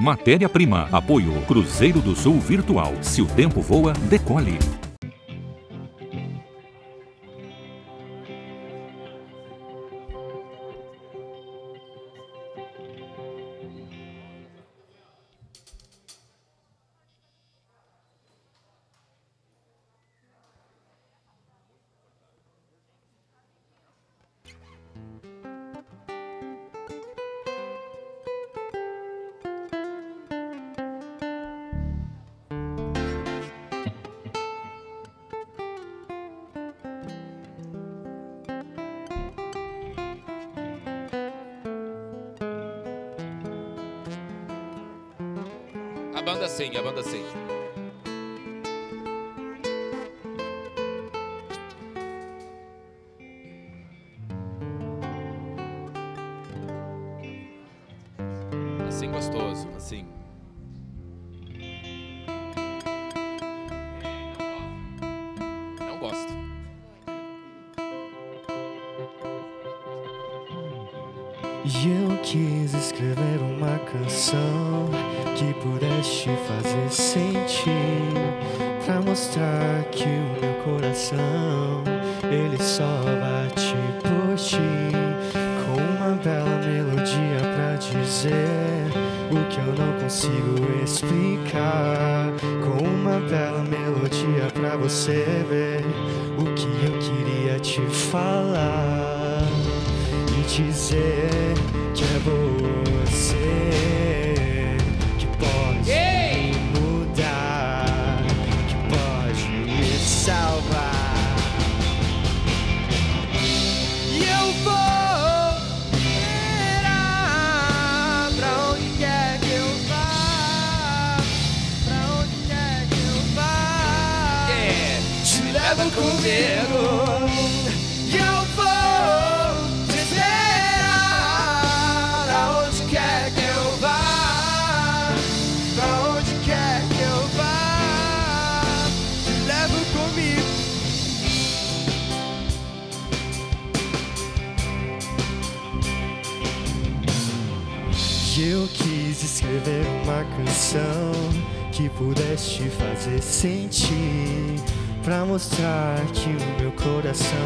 Matéria-prima. Apoio Cruzeiro do Sul Virtual. Se o tempo voa, decole. E eu vou esperar pra onde quer que eu vá, pra onde quer que eu vá. Yeah. Te levo comigo escrever uma canção que pudesse fazer sentir Pra mostrar que o meu coração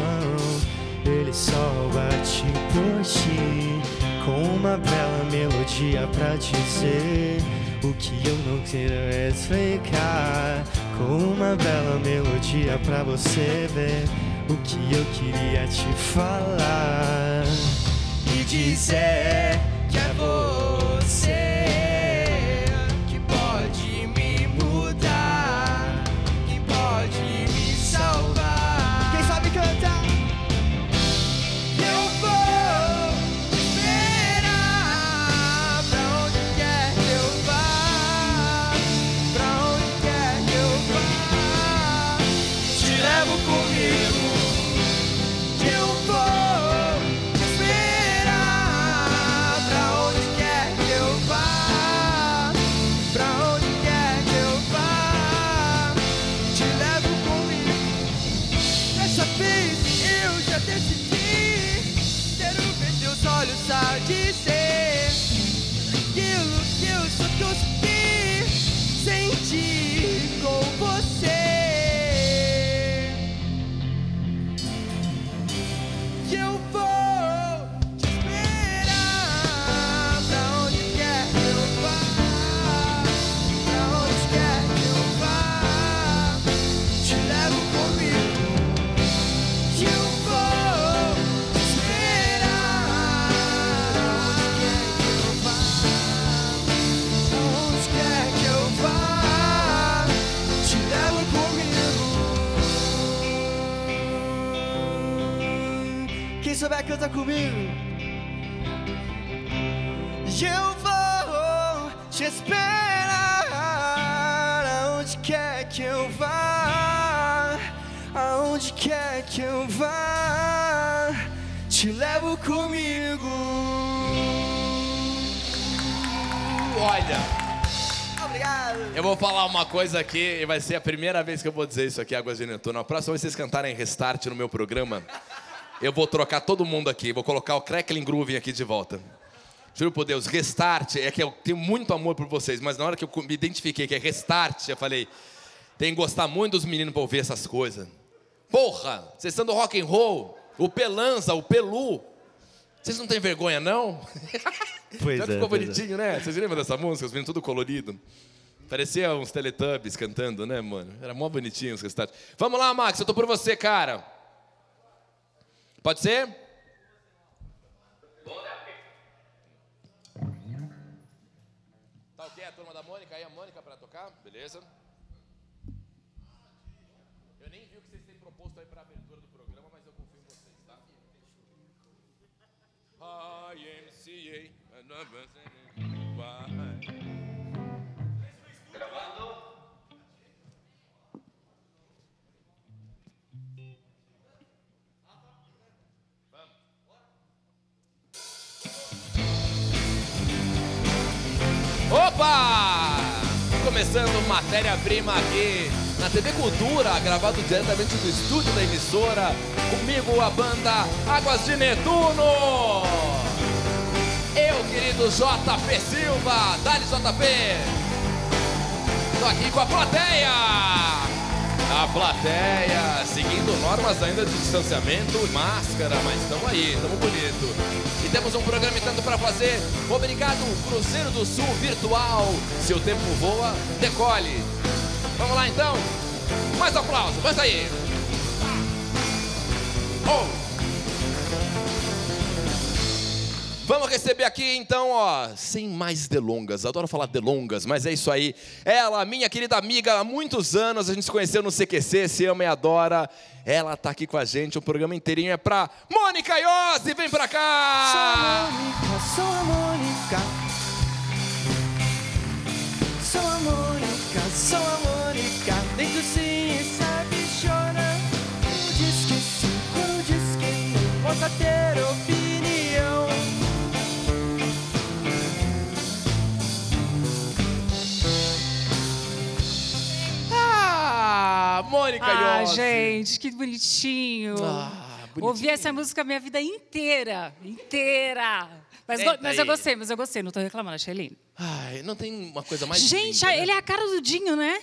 ele só bate por ti. Com uma bela melodia pra dizer o que eu não quero explicar. Com uma bela melodia pra você ver o que eu queria te falar. E dizer que é você comigo. Quem souber canta comigo. E eu vou te esperar aonde quer que eu vá, aonde quer que eu vá, te levo comigo. Olha, eu vou falar uma coisa aqui e vai ser a primeira vez que eu vez dizer isso aqui, Águas de Netuno. A próxima vez que vocês cantarem Restart no meu programa, eu vou trocar todo mundo aqui. Vou colocar o Crackling Groove aqui de volta. Juro por Deus, restart. É que eu tenho muito amor por vocês, mas na hora que eu me identifiquei que é restart, eu falei, tem que gostar muito dos meninos pra ouvir essas coisas. Porra, vocês estão do rock and roll, o Pelanza, o Pelu. Vocês não têm vergonha, não? Pois Já é, ficou é. bonitinho, né? Vocês lembram dessa música? Os meninos tudo colorido. Parecia uns Teletubbies cantando, né, mano? Era mó bonitinho os restarts. Vamos lá, Max, eu tô por você, cara. Pode ser? Tá ok a turma da Mônica aí, a Mônica pra tocar? Beleza. Eu nem vi o que vocês têm proposto aí pra abertura do programa, mas eu confio em vocês, tá? IMCA. Opa! Começando matéria-prima aqui na TV Cultura, gravado diretamente do estúdio da emissora. Comigo a banda Águas de Netuno. Eu, querido JP Silva, Dali JP. Tô aqui com a plateia. A plateia, seguindo normas ainda de distanciamento máscara, mas estamos aí, estamos bonito. E temos um programa tanto para fazer. Obrigado, Cruzeiro do Sul Virtual. Se o tempo voa, decole. Vamos lá então? Mais aplauso, vai aí. Oh. Vamos receber aqui então, ó, sem mais delongas. Adoro falar delongas, mas é isso aí. Ela, minha querida amiga, há muitos anos a gente se conheceu no CQC, se ama e adora. Ela tá aqui com a gente, o programa inteirinho é pra Mônica Iose, vem pra Sou a cá! Mônica, sou a Mônica. Sou a Mônica, sou a Mônica. Dentro sim sabe chora. Quando diz que sim, quando diz que não. Possa ter opinião. Mônica Ah, Iose. gente, que bonitinho. Ah, bonitinho. Ouvi essa música a minha vida inteira. Inteira. Mas, Senta mas eu aí. gostei, mas eu gostei, não tô reclamando, achei lindo. Ai, não tem uma coisa mais Gente, linda, né? ele é a cara do Dinho, né?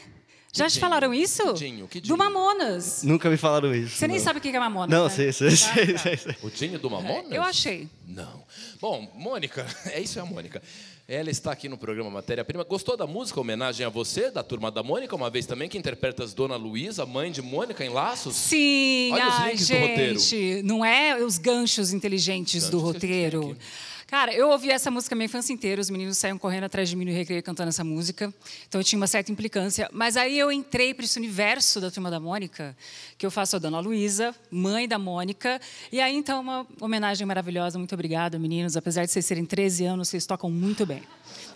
Já te Dinho? falaram isso? Que Dinho? Que Do Dinho? Mamonas. Nunca me falaram isso. Você nem não. sabe o que é Mamonas, Não, né? sei, sei, Ah, sei, tá. sei, sei. O Dinho do Mamonas? Eu achei. Não. Bom, Mônica, é isso é a Mônica. Ela está aqui no programa Matéria Prima. Gostou da música? Homenagem a você, da turma da Mônica, uma vez também, que interpreta as Dona Luísa, mãe de Mônica em Laços? Sim, Olha os ai, links do roteiro. gente, não é os ganchos inteligentes do Ganchos gente tem roteiro. Cara, eu ouvi essa música minha infância inteira, os meninos saíam correndo atrás de mim no recreio cantando essa música, então eu tinha uma certa implicância. Mas aí eu entrei para esse universo da Turma da Mônica, que eu faço a Dona Luísa, mãe da Mônica, e aí então uma homenagem maravilhosa, muito obrigada, meninos. Apesar de vocês serem 13 anos, vocês tocam muito bem.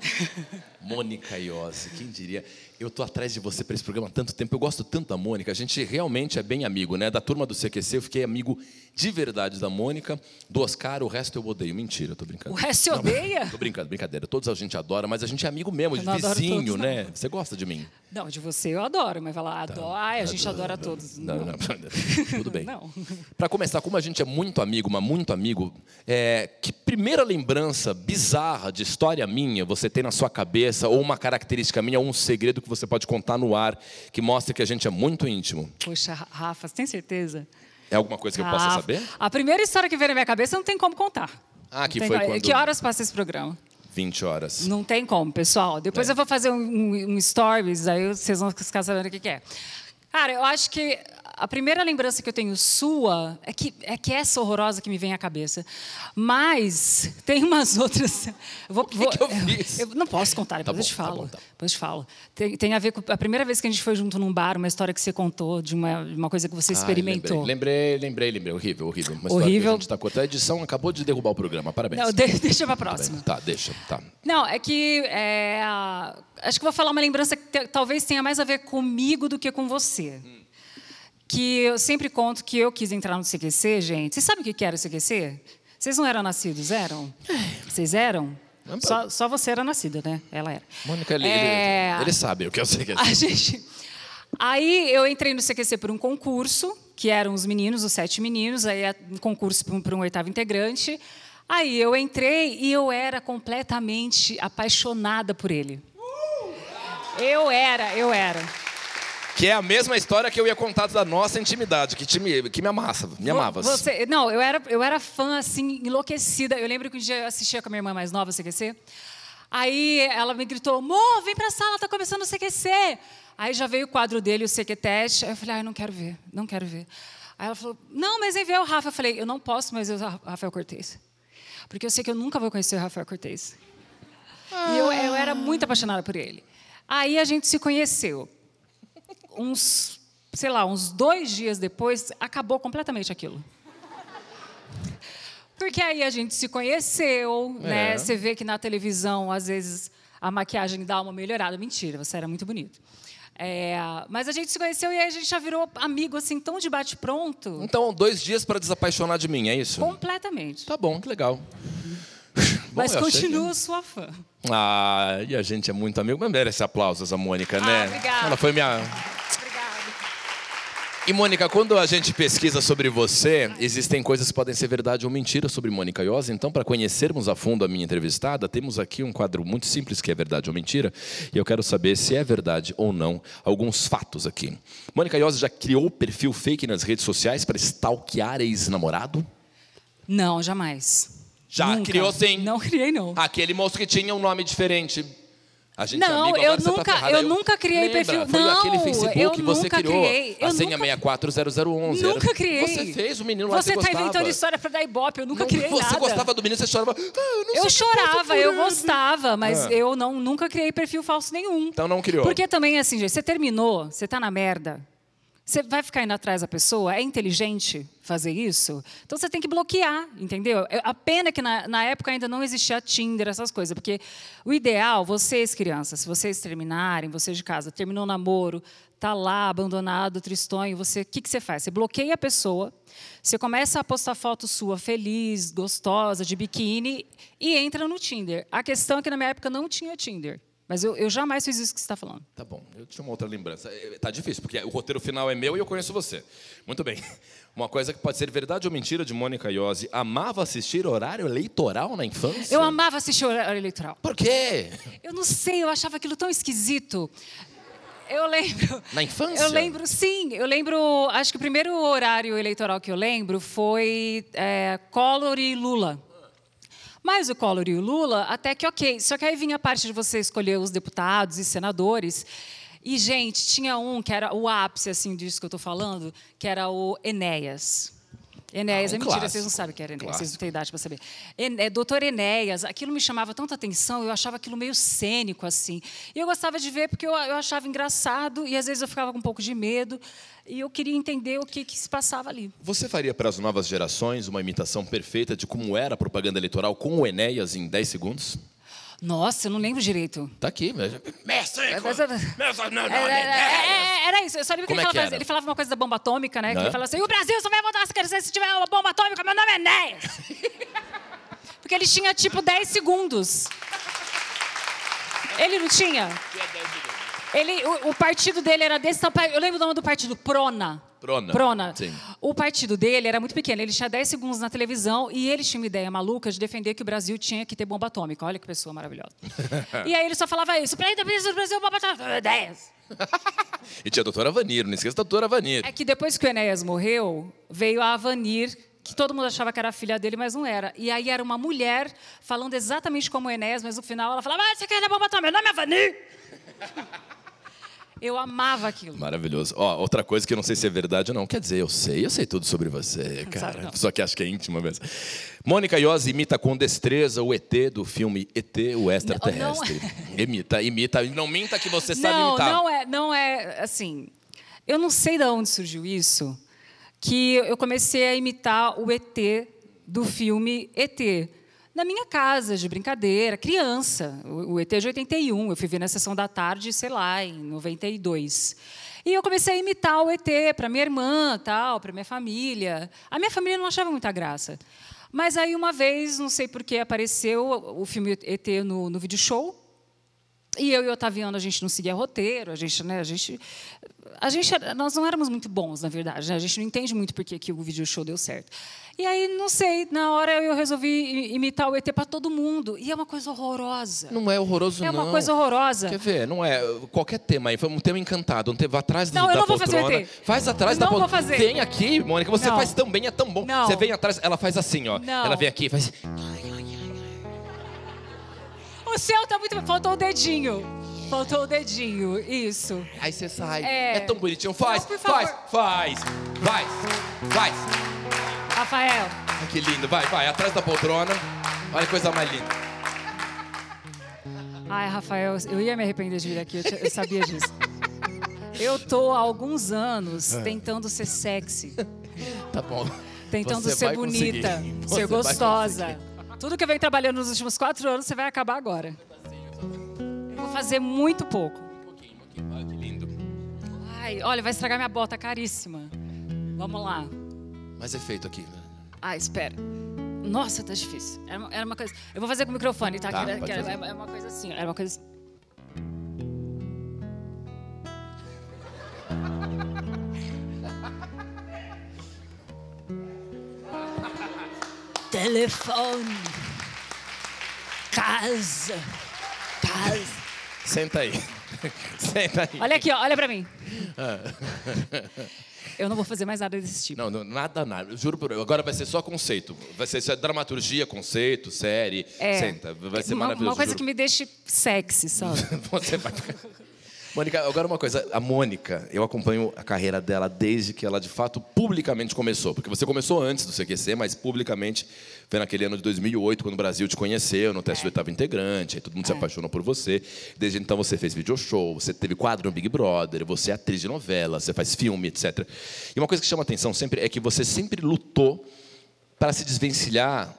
Mônica Iose, quem diria? Eu tô atrás de você para esse programa há tanto tempo. Eu gosto tanto da Mônica. A gente realmente é bem amigo, né? Da turma do CQC, eu fiquei amigo de verdade da Mônica. Do Oscar, o resto eu odeio. Mentira, eu tô brincando. O resto você Não, odeia? Tô brincando, brincadeira. Todos a gente adora, mas a gente é amigo mesmo, de não adoro vizinho, todos, não. né? Você gosta de mim? Não, de você eu adoro, mas falar adoro, ai, a gente adora todos. Tá. Não, não, tudo bem. Não. Para começar, como a gente é muito amigo, mas muito amigo, é, que primeira lembrança bizarra de história minha você tem na sua cabeça, ou uma característica minha, ou um segredo que você pode contar no ar, que mostra que a gente é muito íntimo? Poxa, Rafa, você tem certeza? É alguma coisa que eu possa Ah, saber? A primeira história que veio na minha cabeça não tem como contar. Ah, que Não tem foi como. quando- Que horas passa esse programa? 20 horas. Não tem como, pessoal. Depois É. eu vou fazer um, um- um stories, aí vocês vão ficar sabendo o que, que é. Cara, eu acho que a primeira lembrança que eu tenho sua é que, é que essa horrorosa que me vem à cabeça. Mas tem umas outras. Eu vou, que que eu fiz? eu não posso contar, depois Tá eu te bom, tá falo. bom, tá. Depois eu te falo. Tem, tem a ver com a primeira vez que a gente foi junto num bar, uma história que você contou, de uma, uma coisa que você Ai, experimentou. lembrei, lembrei, lembrei, lembrei. Horrível, horrível. Uma história que Horrível. a gente tá contando. A edição acabou de derrubar o programa. Parabéns. Não, de- deixa pra próxima. Tá, deixa. Tá. Não, é que é, acho que vou falar uma lembrança que te- talvez tenha mais a ver comigo do que com você. Que eu sempre conto que eu quis entrar no CQC, gente. Vocês sabem o que era o CQC? Vocês não eram nascidos, eram? Vocês eram? Só, só você era nascida, né? Ela era. Mônica, ele, É, ele, ele sabe o que eu sei que é. a gente. Aí eu entrei no CQC por um concurso, que eram os meninos, os sete meninos, aí é um concurso para um, pra um oitavo integrante. Aí eu entrei e eu era completamente apaixonada por ele. Eu era, eu era. Que é a mesma história que eu ia contar da nossa intimidade, que, te, me- que me amassa, me amava. Você, não, eu era, eu era fã, assim, enlouquecida. Eu lembro que um dia eu assistia com a minha irmã mais nova, CQC. Aí ela me gritou, Mô, vem pra sala, tá começando o CQC. Aí já veio o quadro dele, o CQTest. Aí eu falei, ai, não quero ver, não quero ver. Aí ela falou, não, mas vem ver o Rafa. Eu falei, eu não posso mais ver o Rafael Cortez. Porque eu sei que eu nunca vou conhecer o Rafael Cortez. E eu, eu era muito apaixonada por ele. Aí a gente se conheceu. Uns, sei lá, uns dois dias depois, acabou completamente aquilo. Porque aí a gente se conheceu, É. né? Você vê que na televisão, às vezes, a maquiagem dá uma melhorada. Mentira, você era muito bonito. É, mas a gente se conheceu e aí a gente já virou amigo, assim, tão de bate-pronto. Então, dois dias para desapaixonar de mim, é isso? Completamente. Tá bom, que legal. Bom, mas achei que- sua fã. Ah, e a gente é muito amigo. Mas merece aplausos a Mônica, né? Ah, obrigada. Ela foi minha. E Mônica, quando a gente pesquisa sobre você, existem coisas que podem ser verdade ou mentira sobre Mônica Iose. Então, para conhecermos a fundo a minha entrevistada, temos aqui um quadro muito simples que é verdade ou mentira. E eu quero saber se é verdade ou não alguns fatos aqui. Mônica Iose já criou perfil fake nas redes sociais para stalkear ex-namorado? Não, jamais. Já Nunca. criou sim. Não criei, não. Aquele moço que tinha um nome diferente. A gente é Não, amigo, eu você tá nunca- ferrada. eu nunca criei Lembra? perfil- Foi Não, aquele Facebook eu que você nunca criou. criei. A Eu senha nunca- 64011. era- Nunca criei. Você fez o menino lá Você tá você gostava. inventando história pra dar ibope, eu nunca Não, criei você nada. gostava do menino, você chorava. "Ah, eu Eu chorava, eu por ele." gostava, mas Ah. eu não, nunca criei perfil falso nenhum. Então não criou. Porque também, assim, gente, você terminou, você tá na merda, você vai ficar indo atrás da pessoa? É inteligente fazer isso? Então você tem que bloquear, entendeu? É- A pena que na, na época ainda não existia Tinder, essas coisas, porque o ideal, vocês crianças, se vocês terminarem, vocês de casa, terminou o namoro, tá lá abandonado, tristonho, você, o que, que você faz? Você bloqueia a pessoa, você começa a postar foto sua feliz, gostosa, de biquíni e entra no Tinder. A questão é que na minha época não tinha Tinder. Mas eu, eu jamais fiz isso que você está falando. Tá bom, eu tinha uma outra lembrança. É, Tá difícil, porque o roteiro final é meu e eu conheço você. Muito bem. Uma coisa que pode ser verdade ou mentira de Mônica Iose. Amava assistir horário eleitoral na infância? Eu amava assistir horário eleitoral. Por quê? Eu não sei, eu achava aquilo tão esquisito. Eu lembro. Na infância? Eu lembro, sim. Eu lembro. Acho que o primeiro horário eleitoral que eu lembro foi é, Collor e Lula. Mas o Collor e o Lula, até que ok. Só que aí vinha a parte de você escolher os deputados e senadores. E, gente, tinha um que era o ápice assim, disso que eu estou falando, que era o Enéas. Enéas, Ah, um é mentira, clássico. vocês não sabem o que era Enéas, vocês Clássico. não têm idade para saber. En- é, Doutor Enéas, aquilo me chamava tanta atenção, eu achava aquilo meio cênico, assim. E eu gostava de ver porque eu, eu achava engraçado e às vezes eu ficava com um pouco de medo e eu queria entender o que, que se passava ali. Você faria para as novas gerações uma imitação perfeita de como era a propaganda eleitoral com o Enéas em 10 segundos? Nossa, eu não lembro direito. Tá aqui. Mestre! Mas- Mestre, não, É, não, é, Enéas! é, era isso. Eu sabia que Como ele é que falava, ele falava uma coisa da bomba atômica, né? Que ele falava assim: o Brasil só vai voltar se tiver uma bomba atômica, meu nome é Enéas. Porque ele tinha tipo 10 segundos. Ele não tinha? Ele, o, o partido dele era desse tamanho. Eu lembro do nome do partido, Prona. Prona, Prona. sim. O partido dele era muito pequeno. Ele tinha 10 segundos na televisão e ele tinha uma ideia maluca de defender que o Brasil tinha que ter bomba atômica. Olha que pessoa maravilhosa. e aí ele só falava isso. Independência do Brasil, bomba atômica. 10. E tinha a doutora Vanir, não esqueça da doutora Vanir. É que depois que o Enéas morreu, veio a Avanir, que todo mundo achava que era a filha dele, mas não era. E aí era uma mulher falando exatamente como o Enéas, mas no final ela falava: Ah, você quer dar bomba atômica? Meu nome é Avanir. Eu amava aquilo. Maravilhoso. Ó, outra coisa que eu não sei se é verdade ou não. Quer dizer, eu sei, eu sei tudo sobre você, sabe, cara. não. Só que acho que é íntima mesmo. Mônica Iose imita com destreza o ET do filme ET, o extraterrestre. Imita, imita. Não minta que você sabe não, imitar. não é, não é assim. Eu não sei de onde surgiu isso, que eu comecei a imitar o ET do filme ET. Na minha casa, de brincadeira, criança. O, ET de 81, eu fui ver na sessão da tarde, sei lá, em 92. E eu comecei a imitar o ET para minha irmã, tal, para minha família. A minha família não achava muita graça. Mas aí uma vez, não sei por que, apareceu o filme ET no, no vídeo show. E eu e o Otaviano, a gente não seguia roteiro, a gente, né, a gente, a gente, nós não éramos muito bons, na verdade, né? a gente não entende muito por que que o vídeo show deu certo. E aí, não sei, na hora eu resolvi imitar o ET para todo mundo. E é uma coisa horrorosa. Não é horroroso, É não. uma coisa horrorosa. Quer ver? Não é. Qualquer tema aí. Foi um tema encantado. Um tema atrás do, Não, eu da não vou fazer o poltrona. ET. Faz atrás Eu da não vou poltrona. fazer. Vem aqui, Mônica. Você Não. faz tão bem, é tão bom. Não. Você vem atrás, ela faz assim, ó. Não. Ela vem aqui, faz. O seu tá muito. Faltou o dedinho. Faltou o dedinho. Isso. Aí você sai. É. É, tão bonitinho. Faz, Não, faz, faz. Faz, faz. Rafael. Ai, que lindo. Vai, vai. Atrás da poltrona. Olha que coisa mais linda. Ai, Rafael, eu ia me arrepender de vir aqui, eu, te- eu sabia disso. Eu tô há alguns anos tentando ser sexy, Tá bom. tentando Você ser bonita, Você ser gostosa. Tudo que eu venho trabalhando nos últimos quatro anos, você vai acabar agora. Eu vou fazer muito pouco. Olha que lindo. Ai, olha, vai estragar minha bota caríssima. Vamos lá. Mais efeito aqui. Ah, espera. Nossa, tá difícil. Era uma, era uma coisa. Eu vou fazer com o microfone, tá? Tá, Que era- que era- é uma coisa assim. Era uma coisa. assim. Telefone. Casa. Casa. Senta aí. Senta aí. Olha aqui, ó, olha pra mim. Eu não vou fazer mais nada desse tipo. Não, não, nada, nada. Eu juro por Agora vai ser só conceito. Vai ser só dramaturgia, conceito, série. É. Senta. Vai ser uma, maravilhoso. uma coisa juro. que me deixe sexy, sabe? Você vai. Mônica, agora uma coisa. A Mônica, eu acompanho a carreira dela desde que ela, de fato, publicamente começou. Porque você começou antes do CQC, mas publicamente foi naquele ano de 2008, quando o Brasil te conheceu, no teste do oitavo integrante, aí todo mundo se apaixonou por você. Desde então você fez video show, você teve quadro no Big Brother, você é atriz de novela, você faz filme, etc. E uma coisa que chama atenção sempre é que você sempre lutou para se desvencilhar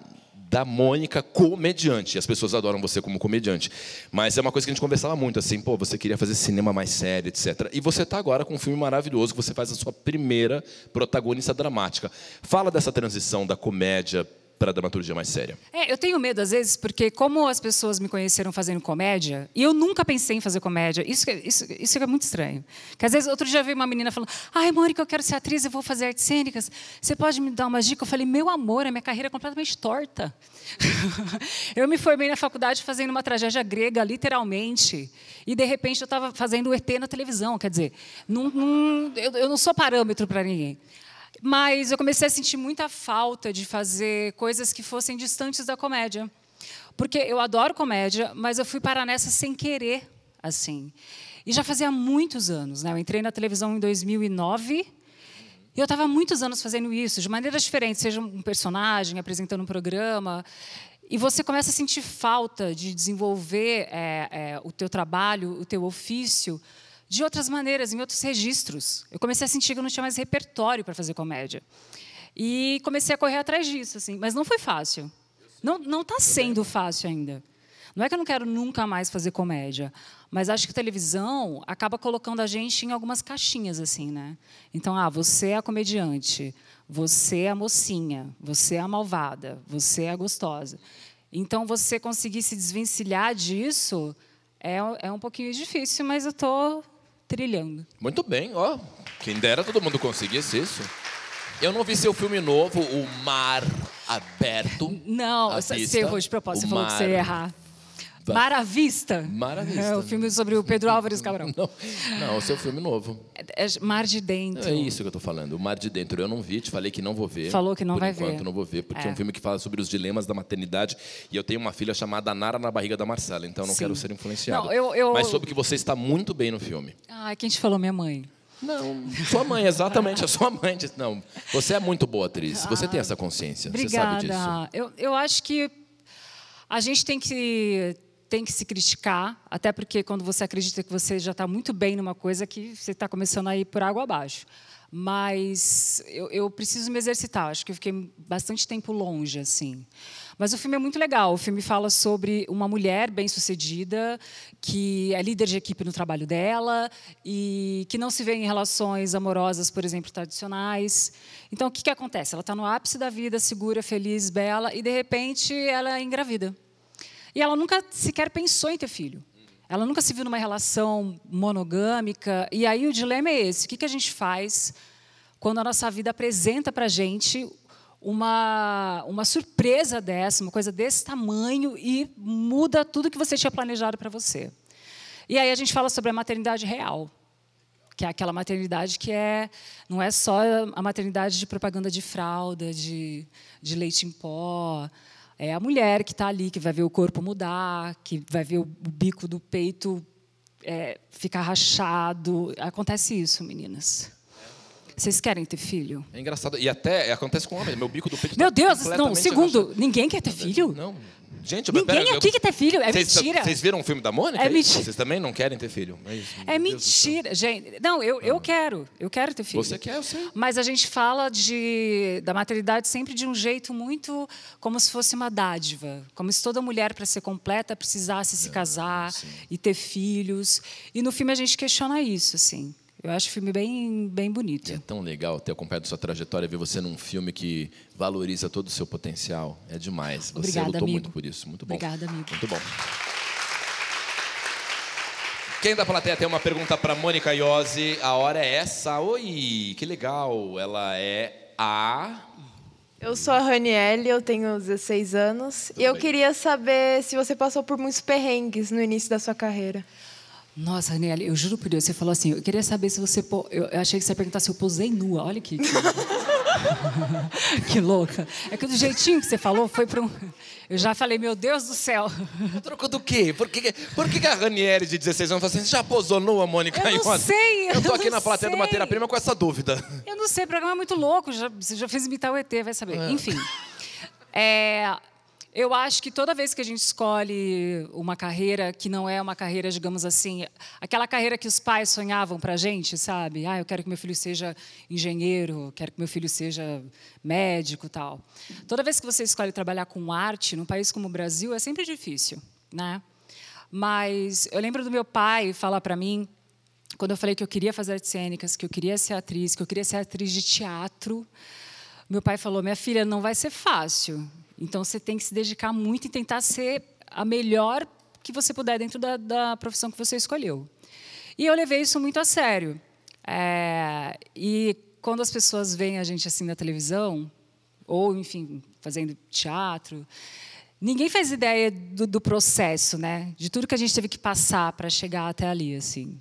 da Mônica comediante. As pessoas adoram você como comediante. Mas é uma coisa que a gente conversava muito, assim, pô, você queria fazer cinema mais sério, etc. E você está agora com um filme maravilhoso, que você faz a sua primeira protagonista dramática. Fala dessa transição da comédia para a dramaturgia mais séria. É, eu tenho medo às vezes, porque como as pessoas me conheceram fazendo comédia, e eu nunca pensei em fazer comédia, isso, que- isso, isso é muito estranho. Que às vezes, outro dia veio uma menina falando, ai, Mônica, eu quero ser atriz, eu vou fazer artes cênicas, você pode me dar uma dica? Eu falei, meu amor, a minha carreira é completamente torta. eu me formei na faculdade fazendo uma tragédia grega, literalmente, e de repente eu estava fazendo o ET na televisão, quer dizer, não, não- eu, eu não sou parâmetro para ninguém. Mas eu comecei a sentir muita falta de fazer coisas que fossem distantes da comédia. Porque eu adoro comédia, mas eu fui parar nessa sem querer, assim. E já fazia muitos anos, né? Eu entrei na televisão em 2009 e eu estava muitos anos fazendo isso, de maneiras diferentes, seja um personagem, apresentando um programa. E você começa a sentir falta de desenvolver é, é, o teu trabalho, o teu ofício, de outras maneiras, em outros registros. Eu comecei a sentir que eu não tinha mais repertório para fazer comédia. E comecei a correr atrás disso, assim. Mas não foi fácil. Não não está sendo fácil ainda. Não é que eu não quero nunca mais fazer comédia, mas acho que televisão acaba colocando a gente em algumas caixinhas assim, né? Então, ah, você é a comediante, você é a mocinha, você é a malvada, você é a gostosa. Então, você conseguir se desvencilhar disso é, é um pouquinho difícil, mas eu estou trilhando. Muito bem, ó. Quem dera todo mundo conseguisse isso. Eu não vi seu filme novo, O Mar Aberto. Não, você errou de propósito, você falou que você ia errar. Tá. Mar à Vista. Mar à Vista. É o filme sobre o Pedro Álvares Cabral. Não, não, o seu filme novo. É, é Mar de Dentro. É isso que eu tô falando. O Mar de Dentro eu não vi, te falei que não vou ver. Falou que não Por vai enquanto, ver. não vou ver, porque é. É. um filme que fala sobre os dilemas da maternidade. E eu tenho uma filha chamada Nara na barriga da Marcela, então eu não Sim. quero ser influenciado. Não, eu- eu- Mas soube que você está muito bem no filme. Ai, quem te falou? Minha mãe. Não, sua mãe, exatamente, a sua mãe. disse, Não, você é muito boa atriz. Você tem essa consciência. Você sabe disso. Obrigada. Eu, eu acho que a gente tem que, tem que se criticar, até porque quando você acredita que você já está muito bem numa coisa que você está começando a ir por água abaixo. Mas eu, eu preciso me exercitar. Acho que eu fiquei bastante tempo longe, assim. Mas o filme é muito legal. O filme fala sobre uma mulher bem-sucedida que é líder de equipe no trabalho dela e que não se vê em relações amorosas, por exemplo, tradicionais. Então, o que, que acontece? Ela está no ápice da vida, segura, feliz, bela, e de repente ela é engravida. E ela nunca sequer pensou em ter filho. Ela nunca se viu numa relação monogâmica. E aí o dilema é esse: o que, a gente faz quando a nossa vida apresenta para a gente uma, uma surpresa dessa, uma coisa desse tamanho e muda tudo que você tinha planejado para você. E aí a gente fala sobre a maternidade real, que é aquela maternidade que é não é só a maternidade de propaganda de fralda, de, de leite em pó, é a mulher que está ali, que vai ver o corpo mudar, que vai ver o bico do peito é, ficar rachado. Acontece isso, meninas. Vocês querem ter filho? É engraçado. E até acontece com homem. Meu bico do peito Meu tá Deus, não, segundo, rachado. ninguém quer ter filho? Não. Gente, Ninguém pera, eu- aqui quer ter filho, é Vocês- mentira. Vocês viram o filme da Mônica? É isso? mentira. Vocês também não querem ter filho? É do céu. mentira, gente. Não, eu, eu quero, eu quero ter filho. Você quer, eu sei. Mas a gente fala de, da maternidade sempre de um jeito muito como se fosse uma dádiva, como se toda mulher para ser completa precisasse se casar e ter filhos. E no filme a gente questiona isso, assim. Eu acho o filme bem, bem bonito. É tão legal ter acompanhado sua trajetória, ver você num filme que valoriza todo o seu potencial. É demais. Você Obrigada, lutou amigo. muito por isso. Muito bom. Obrigada, amigo. Muito bom. Quem da plateia tem uma pergunta para Mônica Iose? A hora é essa. Oi, que legal. Ela é a. Eu sou a Ranielle, eu tenho 16 anos. e eu bem. queria saber se você passou por muitos perrengues no início da sua carreira. Nossa, Raniele, eu juro por Deus, você falou assim, eu queria saber se você... Eu achei que você ia perguntar se eu posei nua. Olha que... que louca. É que do jeitinho que você falou, foi para um... Eu já falei, meu Deus do céu. Trocou do quê? Por que, por que a Ranieri de 16 anos falou assim, "Você já posou nua, Mônica Eu não Iose?" sei, Eu tô eu aqui não na plateia do sei. Matéria Prima com essa dúvida. Eu não sei, o programa é muito louco. Já, você já fez imitar o ET, vai saber. Enfim. É, eu acho que toda vez que a gente escolhe uma carreira que não é uma carreira, digamos assim, aquela carreira que os pais sonhavam para a gente, sabe? Ah, eu quero que meu filho seja engenheiro, quero que meu filho seja médico, tal. Toda vez que você escolhe trabalhar com arte, num país como o Brasil, é sempre difícil, né? Mas eu lembro do meu pai falar para mim quando eu falei que eu queria fazer artes cênicas, que eu queria ser atriz, que eu queria ser atriz de teatro, meu pai falou: minha filha, não vai ser fácil. Então você tem que se dedicar muito e tentar ser a melhor que você puder dentro da, da profissão que você escolheu. E eu levei isso muito a sério. É, e quando as pessoas veem a gente assim na televisão, ou, enfim, fazendo teatro, ninguém faz ideia do, do processo, né? De tudo que a gente teve que passar para chegar até ali, assim.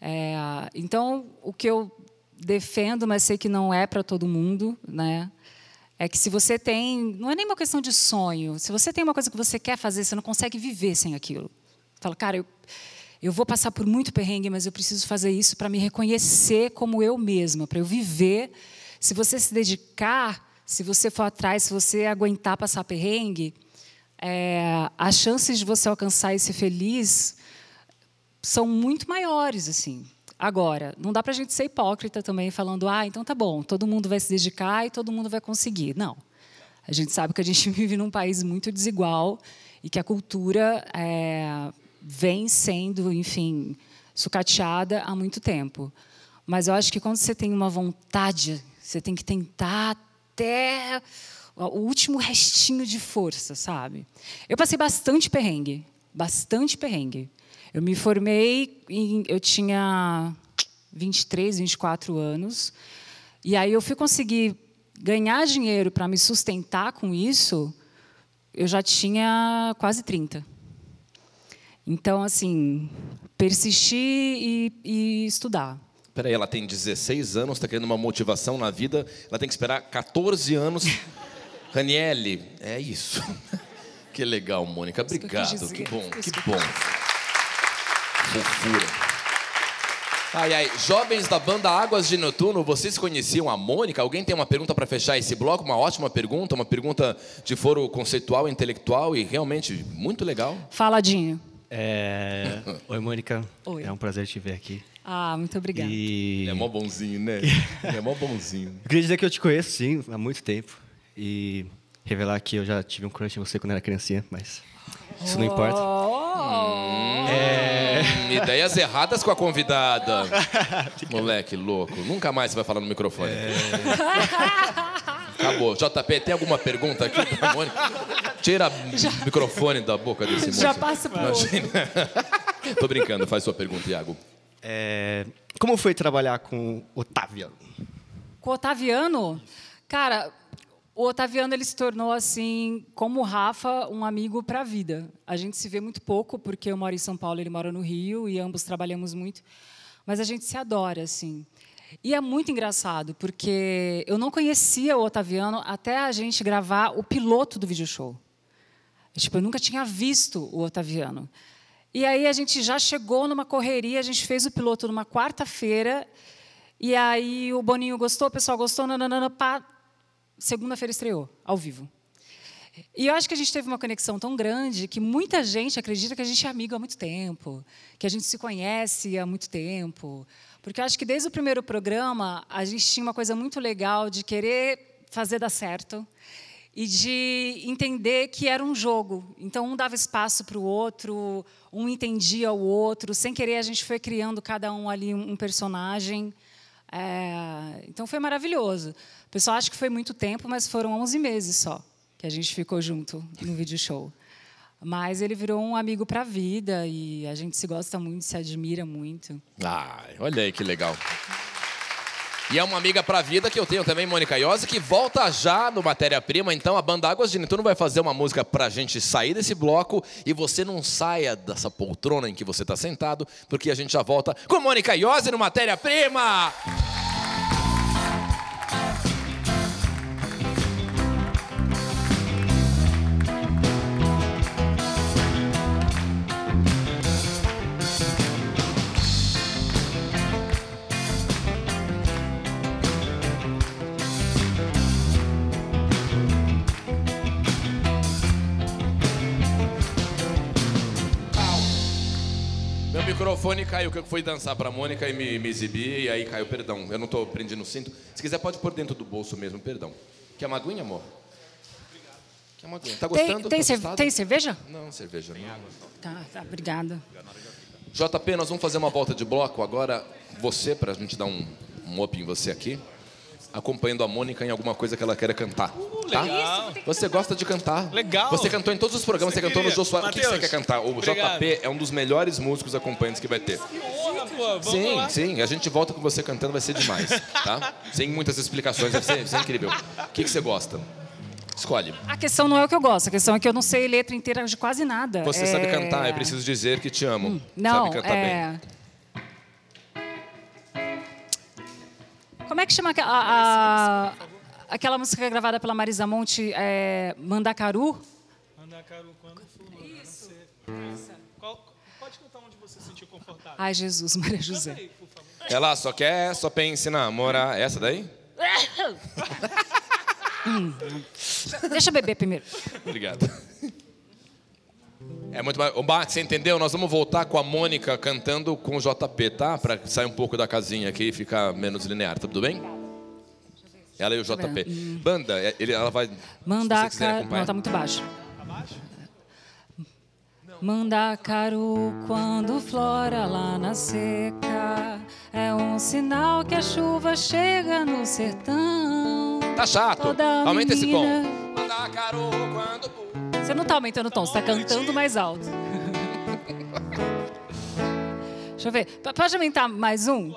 É, então, o que eu defendo, mas sei que não é para todo mundo, né? É que se você tem, não é nem uma questão de sonho. Se você tem uma coisa que você quer fazer, você não consegue viver sem aquilo. Fala, cara, eu, eu vou passar por muito perrengue, mas eu preciso fazer isso para me reconhecer como eu mesma, para eu viver. Se você se dedicar, se você for atrás, se você aguentar passar perrengue, é, as chances de você alcançar e ser feliz são muito maiores, assim. Agora, não dá para a gente ser hipócrita também, falando, ah, então tá bom, todo mundo vai se dedicar e todo mundo vai conseguir. Não. A gente sabe que a gente vive num país muito desigual e que a cultura é, vem sendo, enfim, sucateada há muito tempo. Mas eu acho que quando você tem uma vontade, você tem que tentar até o último restinho de força, sabe? Eu passei bastante perrengue, bastante perrengue. Eu me formei, em, eu tinha 23, 24 anos, e aí eu fui conseguir ganhar dinheiro para me sustentar com isso, eu já tinha quase 30. Então, assim, persistir e, e estudar. Peraí, ela tem 16 anos, está querendo uma motivação na vida, ela tem que esperar 14 anos. Raniele, é isso. Que legal, Mônica. Que Obrigado. dizer. Que bom, que que bom. Fofura. Ai, ai, jovens da banda Águas de Noturno, vocês conheciam a Mônica? Alguém tem uma pergunta para fechar esse bloco? Uma ótima pergunta, uma pergunta de foro conceitual, intelectual e realmente muito legal. Faladinho. É... Oi, Mônica. Oi. É um prazer te ver aqui. Ah, muito obrigada. E É mó bonzinho, né? É mó bonzinho. eu queria dizer que eu te conheço, sim, há muito tempo. E revelar que eu já tive um crush em você quando era criancinha, mas isso não importa. Oh! Hum, ideias erradas com a convidada. Moleque louco. Nunca mais você vai falar no microfone. Acabou. JP, tem alguma pergunta aqui pra Mônica? Tira o microfone da boca desse moço. Já passa pro outro. Imagina. Tô brincando. Faz sua pergunta, Iago. É, Como foi trabalhar com Otaviano? Com o Otaviano, cara, O Otaviano ele se tornou assim, como o Rafa, um amigo para a vida. A gente se vê muito pouco porque eu moro em São Paulo, ele mora no Rio e ambos trabalhamos muito, mas a gente se adora assim. E é muito engraçado porque eu não conhecia o Otaviano até a gente gravar o piloto do vídeo show. Tipo, eu nunca tinha visto o Otaviano. E aí a gente já chegou numa correria, a gente fez o piloto numa quarta-feira, e aí o Boninho gostou, o pessoal gostou, nananana, pá, segunda-feira estreou, ao vivo. E eu acho que a gente teve uma conexão tão grande que muita gente acredita que a gente é amigo há muito tempo, que a gente se conhece há muito tempo. Porque eu acho que desde o primeiro programa a gente tinha uma coisa muito legal de querer fazer dar certo e de entender que era um jogo. Então, um dava espaço para o outro, um entendia o outro. Sem querer, a gente foi criando cada um ali um personagem. É... Então, foi maravilhoso. O pessoal acha que foi muito tempo, mas foram 11 meses só que a gente ficou junto no vídeo show. Mas ele virou um amigo para a vida e a gente se gosta muito, se admira muito. Ai, olha aí que legal. E é uma amiga pra vida que eu tenho também, Mônica Iose, que volta já no Matéria-Prima. Então a banda Águas de Netuno vai fazer uma música pra gente sair desse bloco e você não saia dessa poltrona em que você tá sentado, porque a gente já volta com Mônica Iose no Matéria-Prima. Meu microfone caiu, que eu fui dançar pra Mônica e me, me exibir, e aí caiu, perdão. Eu não tô prendendo o cinto. Se quiser, pode pôr dentro do bolso mesmo, perdão. Quer uma aguinha, amor? Quer uma aguinha? Tá Tem, gostando? tem, tá cer- assustado? tem cerveja? Não, cerveja não. Tá, tá, obrigada. JP, nós vamos fazer uma volta de bloco agora. Você, pra gente dar um, um up em você aqui, acompanhando a Mônica em alguma coisa que ela queira cantar. tá? legal. Você gosta de cantar. Legal. Você cantou em todos os programas, você, Você cantou no. Jô Soares. O que que você quer cantar? O obrigado. JP é um dos melhores músicos acompanhantes que vai ter. Porra, pô, vamos Sim, lá. sim. A gente volta com você cantando, vai ser demais, tá? Sem muitas explicações, vai ser, vai ser incrível. O que, que você gosta? Escolhe. A questão não é o que eu gosto, a questão é que eu não sei letra inteira de quase nada. Você É- sabe cantar, eu preciso dizer que te amo. Não, sabe cantar bem. Como é que chama aquela, a- a- aquela música gravada pela Marisa Monte, é, Mandacaru? Mandacaru quando for. Isso. Qual, pode cantar onde você se sentir confortável. Ai, Jesus, Maria José. Aí. Ela só quer, só pensa em namorar. Essa daí? Deixa eu beber primeiro. Obrigado. É muito mais. Você entendeu? Nós vamos voltar com a Mônica cantando com o JP, tá? Pra sair um pouco da casinha aqui e ficar menos linear, tá tudo bem? Ela e o JP. Banda, é- ele, ela vai. acompanhar. Não, tá muito baixo. Mandacaru, quando flora lá na seca, é um sinal que a chuva chega no sertão. Tá chato. Toda Aumenta esse tom. Você não tá aumentando o tom, você tá cantando mais alto. Deixa eu ver. Pode aumentar mais um?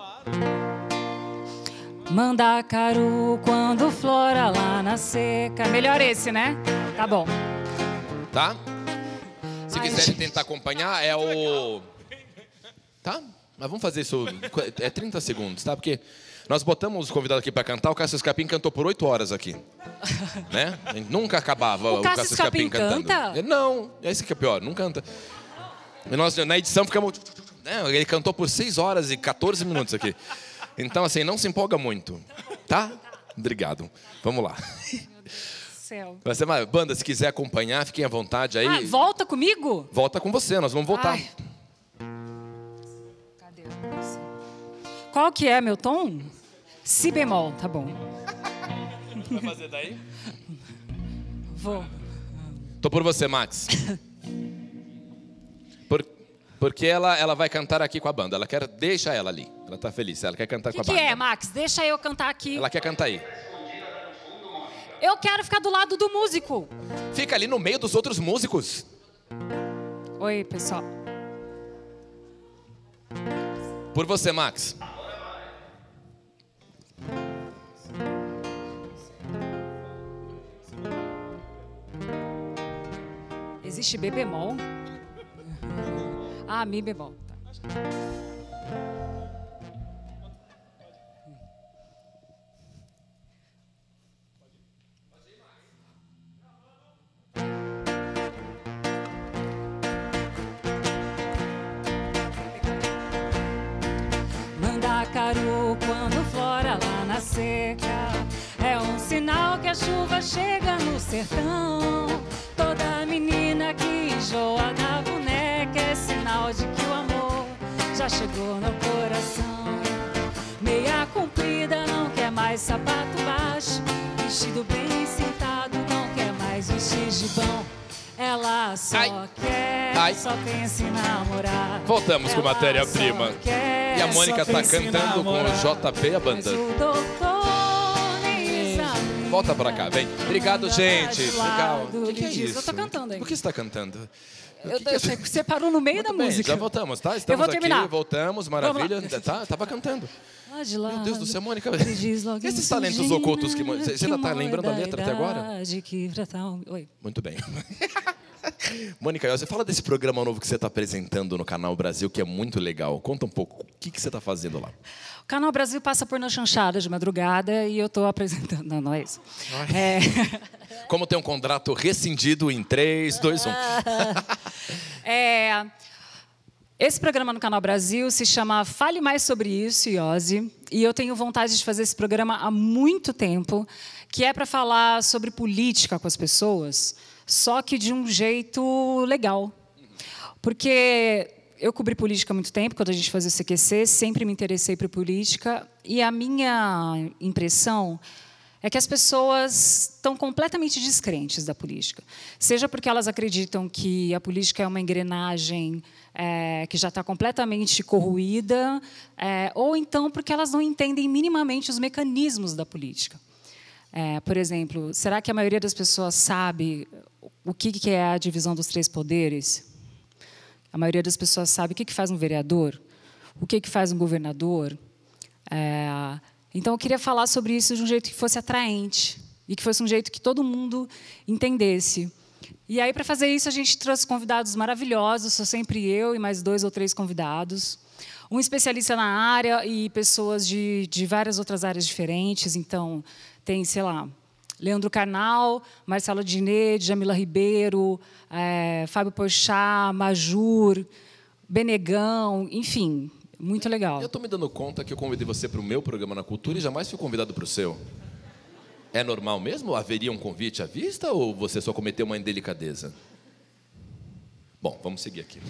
Mandacaru, quando flora lá na seca. Melhor esse, né? Tá bom. Tá? Se Ai, quiserem gente. tentar acompanhar, é o. Tá? Mas vamos fazer isso. É 30 segundos, tá? Porque nós botamos os convidados aqui pra cantar, o Cássio Escapim cantou por 8 horas aqui. né? Nunca acabava O o, Cássio Escapim cantando. canta? Não, esse que é pior, não canta. E nós, na edição, ficamos. né, Ele cantou por 6 horas e 14 minutos aqui. Então, assim, não se empolga muito. Tá? Obrigado. Vamos lá. Céu. Banda, se quiser acompanhar, fiquem à vontade aí. Ah, volta comigo? Volta com você, nós vamos voltar. Ai. Cadê? Qual que é meu tom? Si bemol, tá bom. Vai fazer daí? Vou. Tô por você, Max. Por- porque ela, ela vai cantar aqui com a banda. Ela quer. Deixa ela ali. Ela tá feliz. Ela quer cantar O com que, a que banda. é, Max? Deixa eu cantar aqui. Ela quer cantar aí. Eu quero ficar do lado do músico. Fica ali no meio dos outros músicos. Oi, pessoal. Por você, Max. Existe B bemol? Ah, Mi bemol. Tá. Mandacaru quando flora lá na seca É um sinal que a chuva chega no sertão enjoa da boneca É sinal de que o amor já chegou no coração Meia comprida não quer mais sapato baixo Vestido bem sentado não quer mais vestir gibão ela só Ai. quer, Ai. só pensa em namorar. Voltamos com Ela matéria-prima. só quer, E a Mônica tá cantando com o. JP a Mas banda. o doutor. Volta pra cá, vem. Obrigado, gente. Legal. O que, que é isso? Eu tô cantando aí. Por que você tá cantando? Eu, que que é- eu, você parou no meio Muito da bem, música. Já voltamos, tá? Eu Estamos aqui, voltamos, maravilha. Tá, tava cantando. Lá de Meu Deus do céu, Mônica. Esses talentos ocultos que. Você ainda tá lembrando a letra até agora? que tal- Oi. Muito bem. Mônica, você fala desse programa novo que você está apresentando no Canal Brasil, que é muito legal. Conta um pouco, o que, que você está fazendo lá? Canal Brasil passa por na chanchada de madrugada e eu estou apresentando. Não, não é isso. É... Como tem um contrato rescindido em 3, 2, 1. É, esse programa no Canal Brasil se chama Fale Mais Sobre Isso, Iose, e eu tenho vontade de fazer esse programa há muito tempo, que é para falar sobre política com as pessoas, só que de um jeito legal. Porque eu cobri política há muito tempo, quando a gente fazia o CQC, sempre me interessei por política, e a minha impressão é que as pessoas estão completamente descrentes da política. Seja porque elas acreditam que a política é uma engrenagem é, que já está completamente corroída, é, ou então porque elas não entendem minimamente os mecanismos da política. É, por exemplo, será que a maioria das pessoas sabe o que que é a divisão dos três poderes? A maioria das pessoas sabe o que que faz um vereador, o que que faz um governador. É, então, eu queria falar sobre isso de um jeito que fosse atraente e que fosse um jeito que todo mundo entendesse. E aí, para fazer isso, a gente trouxe convidados maravilhosos. Sou sempre eu e mais dois ou três convidados. Um especialista na área e pessoas de, de várias outras áreas diferentes. Então, tem, sei lá, Leandro Carnal, Marcelo Diné, Jamila Ribeiro, é, Fábio Porchat, Majur, Benegão, enfim, muito legal. Eu estou me dando conta que eu convidei você para o meu programa na Cultura e jamais fui convidado para o seu. É normal mesmo? Haveria um convite à vista ou você só cometeu uma indelicadeza? Bom, vamos seguir aqui.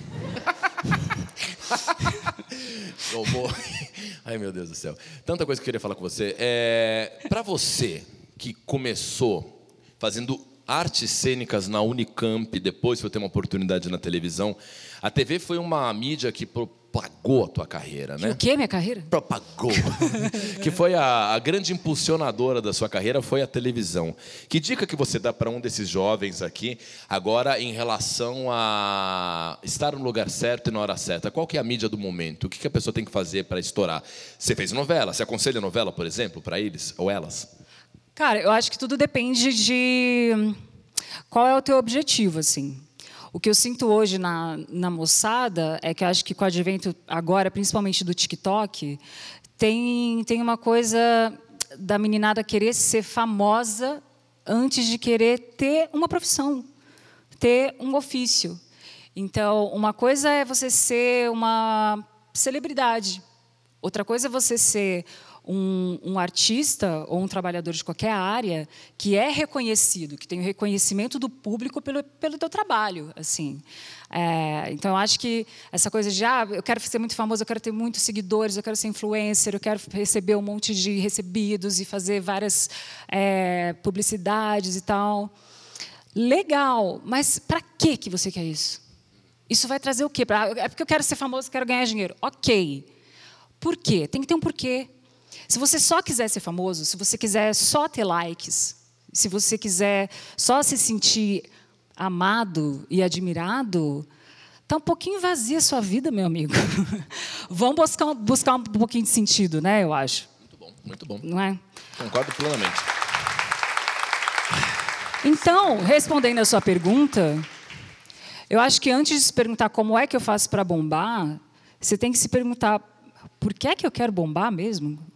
Ai, meu Deus do céu. Tanta coisa que eu queria falar com você. É... Para você que começou fazendo artes cênicas na Unicamp, depois foi ter uma oportunidade na televisão, a TV foi uma mídia que propagou a tua carreira, né? O que, minha carreira? propagou, que foi a, a grande impulsionadora da sua carreira, foi a televisão. Que dica que você dá para um desses jovens aqui, agora em relação a estar no lugar certo e na hora certa? Qual que é a mídia do momento? O que, que a pessoa tem que fazer para estourar? Você fez novela, você aconselha novela, por exemplo, para eles ou elas? Cara, eu acho que tudo depende de qual é o teu objetivo, assim. O que eu sinto hoje na, na moçada é que eu acho que com o advento agora, principalmente do TikTok, tem, tem uma coisa da meninada querer ser famosa antes de querer ter uma profissão, ter um ofício. Então, uma coisa é você ser uma celebridade, outra coisa é você ser um, um artista ou um trabalhador de qualquer área que é reconhecido, que tem o reconhecimento do público pelo, pelo teu trabalho, assim. É, então, eu acho que essa coisa de, ah, eu quero ser muito famoso, eu quero ter muitos seguidores, eu quero ser influencer, eu quero receber um monte de recebidos e fazer várias é, publicidades e tal. Legal, mas para que que você quer isso? Isso vai trazer o quê? Pra- É porque eu quero ser famoso, quero ganhar dinheiro. Ok. Por quê? Tem que ter um porquê. Se você só quiser ser famoso, se você quiser só ter likes, se você quiser só se sentir amado e admirado, tá um pouquinho vazia a sua vida, meu amigo. Vamos buscar, buscar um pouquinho de sentido, né? Eu acho, Muito bom, muito bom. não é? Concordo plenamente. Então, respondendo a sua pergunta, Eu acho que antes de se perguntar como é que eu faço para bombar, você tem que se perguntar por que é que eu quero bombar mesmo?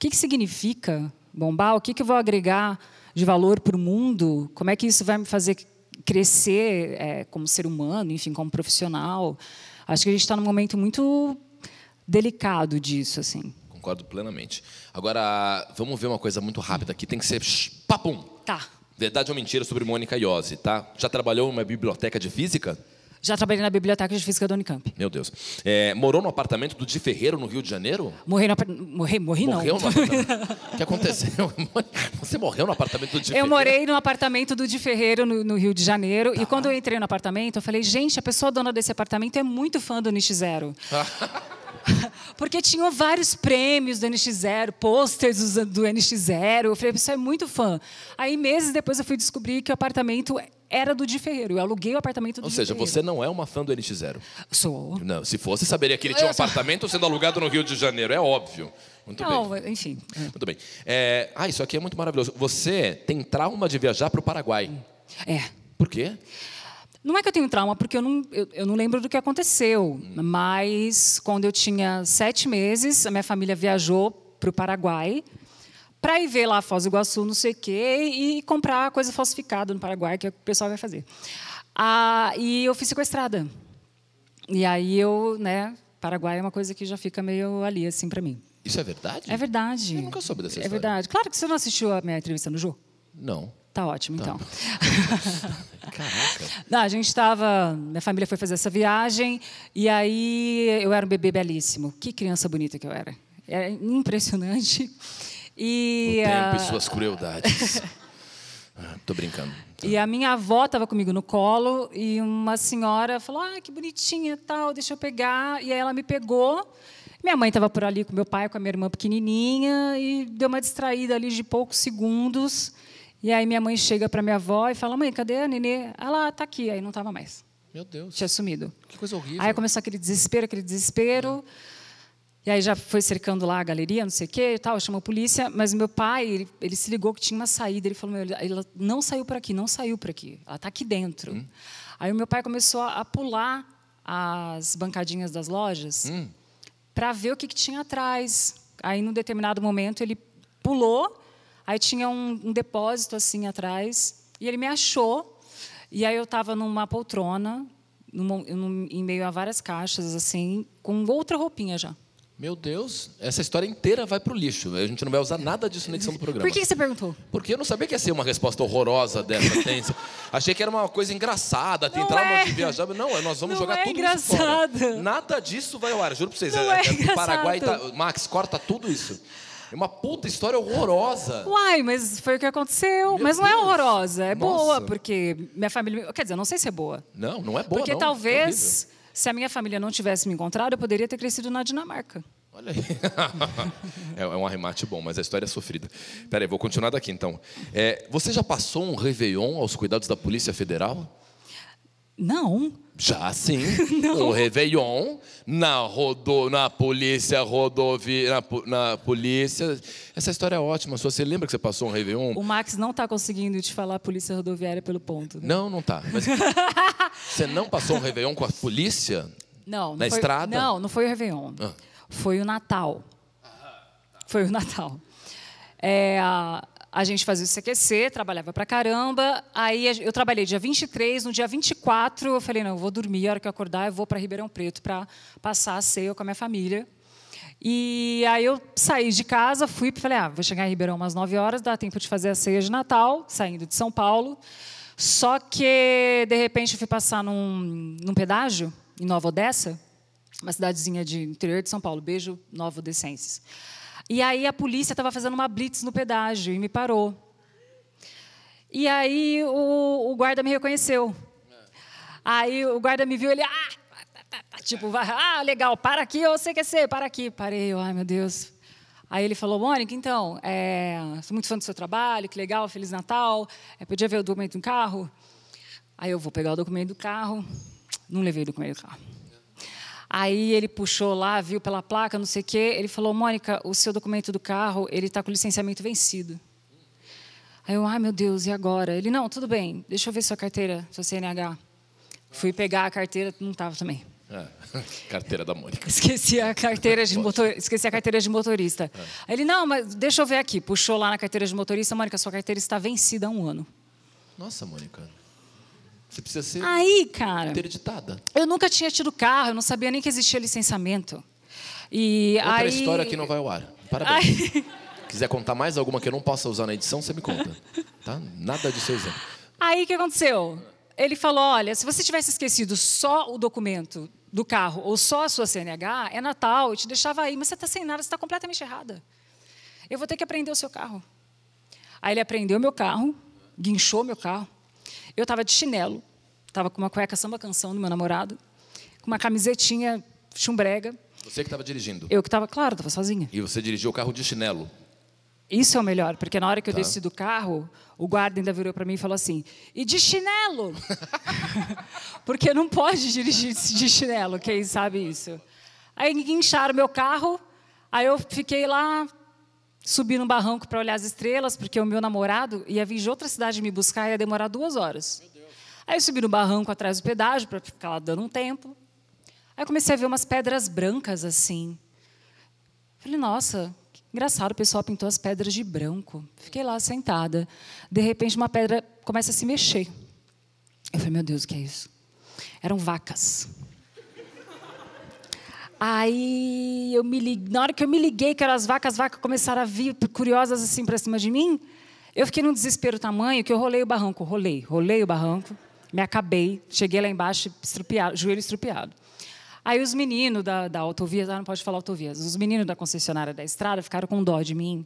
O que, que significa bombar? O que, que eu vou agregar de valor para o mundo? Como é que isso vai me fazer crescer é, como ser humano, enfim, como profissional? Acho que a gente está num momento muito delicado disso, assim. Concordo plenamente. Agora, vamos ver uma coisa muito rápida aqui. Tem que ser papum. Tá. Verdade ou mentira sobre Mônica Iose, tá? Já trabalhou em uma biblioteca de física? Já trabalhei na Biblioteca de Física da Unicamp. Meu Deus. É, morou no apartamento do Di Ferreiro, no Rio de Janeiro? Morri no Morri, morri não. Morreu no apartamento? o que aconteceu? Você morreu no apartamento do Di Eu Ferreiro? morei no apartamento do Di Ferreiro, no, no Rio de Janeiro. E quando eu entrei no apartamento, eu falei, gente, a pessoa dona desse apartamento é muito fã do NX Zero. Porque tinham vários prêmios do NX0, posters do, do NX0. Eu falei, a pessoa é muito fã. Aí, meses depois, eu fui descobrir que o apartamento era do Di Ferreiro. Eu aluguei o apartamento do Ou seja, você não é uma fã do NX0. Sou. Não, se fosse, saberia que ele tinha um apartamento sendo alugado no Rio de Janeiro. É óbvio. Muito bem. Não, enfim. é. Muito bem. É, ah, isso aqui é muito maravilhoso. Você tem trauma de viajar para o Paraguai. É. Por quê? Não é que eu tenho trauma, porque eu não, eu, eu não lembro do que aconteceu. Mas quando eu tinha sete meses, a minha família viajou para o Paraguai para ir ver lá Foz do Iguaçu, não sei o quê, e comprar coisa falsificada no Paraguai, que é o que o pessoal vai fazer. Ah, e eu fui sequestrada. E aí eu, né, Paraguai é uma coisa que já fica meio ali, assim, para mim. Isso é verdade? É verdade. Eu nunca soube dessa É história. verdade. Claro que você não assistiu a minha entrevista no Jô. Não. Tá ótimo, então. Caraca. Não, a gente estava. Minha família foi fazer essa viagem e aí eu era um bebê belíssimo. Que criança bonita que eu era. Era impressionante. E, O tempo ah, e suas crueldades. Ah, Tô brincando. e a minha avó estava comigo no colo e uma senhora falou: Ah, que bonitinha, tal, deixa eu pegar. E aí ela me pegou. Minha mãe estava por ali com meu pai, com a minha irmã pequenininha, e deu uma distraída ali de poucos segundos. E aí minha mãe chega para minha avó e fala: Mãe, cadê a nenê? Ela está aqui. Aí não estava mais. Meu Deus. Tinha sumido. Que coisa horrível. Aí começou aquele desespero, aquele desespero. E aí já foi cercando lá a galeria, não sei o quê e tal, chamou a polícia. Mas meu pai, ele, ele se ligou que tinha uma saída. Ele falou, ela não saiu por aqui, não saiu por aqui. Ela está aqui dentro. Hum. Aí o meu pai começou a pular as bancadinhas das lojas Hum. para ver o que, que tinha atrás. Aí, num determinado momento, ele pulou. Aí tinha um, um depósito assim atrás. E ele me achou. E aí eu estava numa poltrona, numa- num- em meio a várias caixas, assim, com outra roupinha já. Meu Deus, essa história inteira vai pro lixo. A gente não vai usar nada disso na edição do programa. Por que você perguntou? Porque eu não sabia que ia ser uma resposta horrorosa dessa. tensa. Achei que era uma coisa engraçada, trauma é. de viajar. Não, nós vamos Não jogar é tudo isso fora. engraçado. Nada disso vai ao ar, juro pra vocês. Não é o Paraguai tá... engraçado. Max, corta tudo isso. É uma puta história horrorosa. Uai, mas foi o que aconteceu. Meu mas não é Deus. horrorosa, é Nossa. boa, porque minha família. Quer dizer, eu não sei se é boa. Não, não é boa, porque não. talvez, se a minha família não tivesse me encontrado, eu poderia ter crescido na Dinamarca. Olha aí. é, é um arremate bom, mas a história é sofrida. Peraí, vou continuar daqui então. É, você já passou um Réveillon aos cuidados da Polícia Federal? Não. Já sim. Um Réveillon na, rodo, na polícia rodovia. Na, na polícia. Essa história é ótima. Só Você lembra que você passou um Réveillon? O Max não está conseguindo te falar polícia rodoviária pelo ponto. né? Não, não tá. Mas você não passou um Réveillon com a polícia? Não, não Na foi, estrada? Não, não foi o Réveillon. Ah. Foi o Natal. Foi o Natal. É, a, gente fazia o CQC, trabalhava pra caramba. Aí eu trabalhei dia 23, no dia 24 eu falei, não, eu vou dormir, a hora que eu acordar eu vou para Ribeirão Preto para passar a ceia com a minha família. E aí eu saí de casa, fui e falei, ah, vou chegar em Ribeirão umas 9 horas, dá tempo de fazer a ceia de Natal, saindo de São Paulo. Só que, de repente, eu fui passar num, num pedágio, em Nova Odessa, uma cidadezinha de interior de São Paulo. Beijo, Nova Odessenses. E aí a polícia estava fazendo uma blitz no pedágio e me parou. E aí o, o guarda me reconheceu. Aí o guarda me viu, ele... Ah, tipo, vai, ah, legal, para aqui, eu sei que é ser, para aqui. Parei, ai, meu Deus. Aí ele falou, Mônica, então, é, sou muito fã do seu trabalho, que legal, Feliz Natal. É, podia ver o documento do carro? Aí eu vou pegar o documento do carro. Não levei o documento do carro. Aí ele puxou lá, viu pela placa, não sei o quê. Ele falou, Mônica, o seu documento do carro, ele está com licenciamento vencido. Aí eu, ai meu Deus, e agora? Ele, não, tudo bem, deixa eu ver sua carteira, seu CNH. Fui pegar a carteira, não estava também. É. Carteira da Mônica. Esqueci a carteira de motor... esqueci a carteira de motorista. Aí ele não, mas deixa eu ver aqui. Puxou lá na carteira de motorista, Mônica, sua carteira está vencida há um ano. Nossa, Mônica. Você precisa ser Aí, cara, interditada. eu nunca tinha tido carro, eu não sabia nem que existia licenciamento. E Outra aí história que não vai ao ar. Parabéns. Quiser contar mais alguma que eu não possa usar na edição, você me conta. Tá? Nada de seu exemplo. Aí o que aconteceu? Ele falou: olha, se você tivesse esquecido só o documento do carro ou só a sua CNH, é Natal, eu te deixava aí, mas você está sem nada, você está completamente errada. Eu vou ter que apreender o seu carro. Aí ele apreendeu meu carro, guinchou meu carro. Eu estava de chinelo, estava com uma cueca samba canção do meu namorado, com uma camisetinha chumbrega. Você que estava dirigindo. Eu que estava, claro, estava sozinha. E você dirigiu o carro de chinelo. Isso é o melhor, porque na hora que eu Tá. desci do carro, o guarda ainda virou para mim e falou assim: e de chinelo? porque não pode dirigir de chinelo, quem sabe isso. Aí guincharam meu carro, aí eu fiquei lá, subi no barranco para olhar as estrelas, porque o meu namorado ia vir de outra cidade me buscar e ia demorar duas horas. Aí eu subi no barranco atrás do pedágio para ficar lá dando um tempo. Aí eu comecei a ver umas pedras brancas assim. Falei, nossa, que engraçado, o pessoal pintou as pedras de branco. Fiquei lá sentada. De repente, uma pedra começa a se mexer. Eu falei, meu Deus, o que é isso? Eram vacas. Aí eu me liguei, na hora que eu me liguei que eram as vacas, as vacas começaram a vir curiosas assim para cima de mim. Eu fiquei num desespero tamanho que eu rolei o barranco, rolei, rolei o barranco, me acabei, cheguei lá embaixo, estrupiado, joelho estrupiado. Aí os meninos da, da autovias, ah, não pode falar autovias, os meninos da concessionária da estrada ficaram com dó de mim.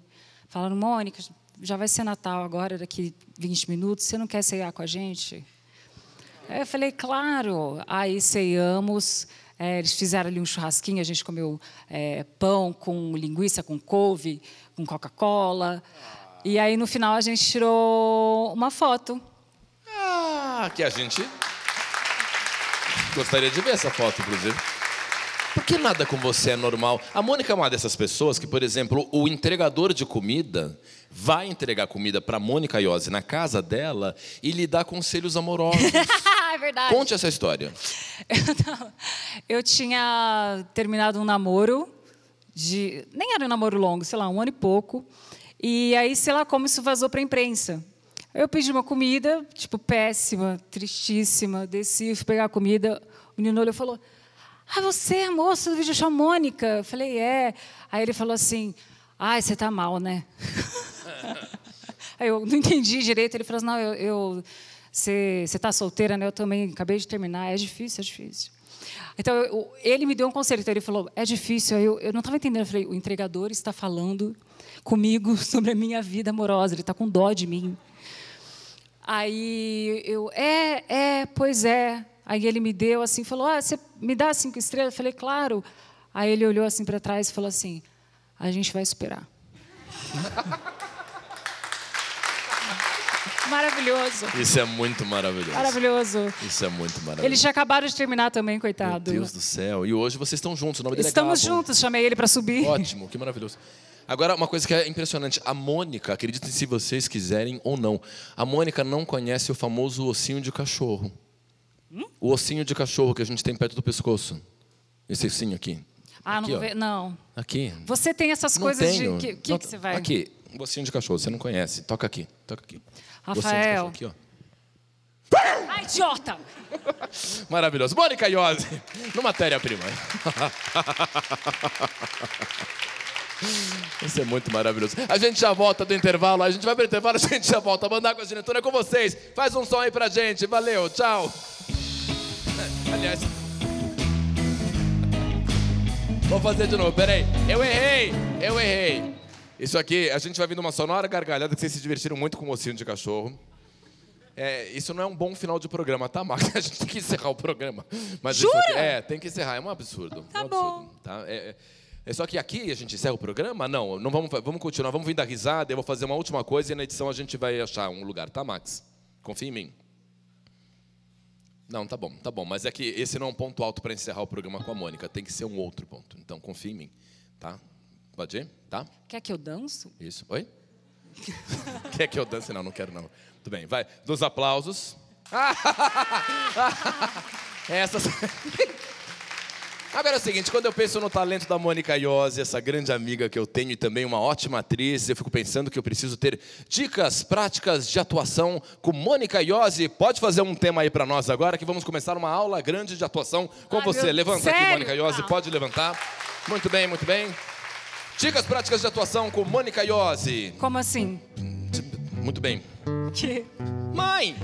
Falaram, Mônica, já vai ser Natal agora, daqui 20 minutos, você não quer ceiar com a gente? Aí eu falei, claro. Aí ceiamos, é, eles fizeram ali um churrasquinho, a gente comeu é, pão com linguiça, com couve, com Coca-Cola. E aí, no final, a gente tirou uma foto. Ah, que a gente gostaria de ver essa foto, inclusive. Por que nada com você é normal? A Mônica é uma dessas pessoas que, por exemplo, o entregador de comida vai entregar comida para Mônica Iose na casa dela e lhe dá conselhos amorosos. é verdade. Conte essa história. Eu, tava- eu tinha terminado um namoro de. Nem era um namoro longo, sei lá, um ano e pouco. E aí, sei lá como isso vazou para a imprensa. Eu pedi uma comida, tipo, péssima, tristíssima. Desci, fui pegar a comida. O menino olhou e falou: Ah, você é a moça do vídeo show Mônica? Eu falei: É. Aí ele falou assim: Ai, você tá mal, né? Aí eu não entendi direito. Ele falou assim: Não, eu. eu você está solteira, né? Eu também acabei de terminar. É difícil, é difícil. Então, eu- ele me deu um conselho. Então, ele falou: É difícil. Eu, eu não estava entendendo. Eu falei: O entregador está falando comigo sobre a minha vida amorosa. Ele está com dó de mim. Aí eu, é, é, pois é. Aí ele me deu assim, falou: ah, você me dá cinco estrelas? Eu falei: Claro. Aí ele olhou assim para trás e falou assim: A gente vai esperar. Maravilhoso. Isso é muito maravilhoso. Maravilhoso. Isso é muito maravilhoso. Eles já acabaram de terminar também, Meu coitado. Deus do céu. E hoje vocês estão juntos. O nome dele Estamos é Gabo. juntos, chamei ele para subir. Ótimo, que maravilhoso. Agora, uma coisa que é impressionante. A Mônica, acreditem se vocês quiserem ou não, a Mônica não conhece o famoso ossinho de cachorro. Hum? O ossinho de cachorro que a gente tem perto do pescoço. Esse ossinho aqui. Ah, Aqui, não vê. Não. Aqui. Você tem essas Não coisas tenho. de. que, que, Não, que você vai. Aqui, o ossinho de cachorro, você não conhece. Toca aqui, toca aqui. O Rafael. Aqui, ó. Ai, idiota! Maravilhoso. Mônica Iose, no Matéria-Prima. Isso é muito maravilhoso. A gente já volta do intervalo, a gente vai pro intervalo, a gente já volta. Mandar com a diretora é com vocês. Faz um som aí pra gente. Valeu, tchau. Aliás. Vou fazer de novo, peraí. Eu errei, eu errei. Isso aqui, a gente vai vir numa sonora gargalhada que vocês se divertiram muito com o mocinho de cachorro. É, isso não é um bom final de programa, tá, Max? A gente tem que encerrar o programa. Mas isso aqui- Jura? é, tem que encerrar. É um absurdo. Tá um absurdo, bom. tá? É, é- é só que aqui a gente encerra o programa? Não, não vamos, vamos continuar. Vamos vir dar risada. Eu vou fazer uma última coisa e na edição a gente vai achar um lugar, tá, Max? Confia em mim. Não, tá bom, tá bom. Mas é que esse não é um ponto alto para encerrar o programa com a Mônica. Tem que ser um outro ponto. Então confia em mim, tá? Pode ir? Tá? Quer que eu danço? Isso. Oi? Quer que eu dance? Não, não quero não. Tudo bem, vai. Dos aplausos. Essa. Agora é o seguinte, quando eu penso no talento da Mônica Iose, essa grande amiga que eu tenho e também uma ótima atriz, eu fico pensando que eu preciso ter dicas práticas de atuação com Mônica Iose. Pode fazer um tema aí para nós agora, que vamos começar uma aula grande de atuação com Ai, você. Levanta aqui, sério? Mônica Iose, Não. pode levantar. Muito bem, muito bem. Dicas práticas de atuação com Mônica Iose. Como assim? Muito bem. Que... Mãe!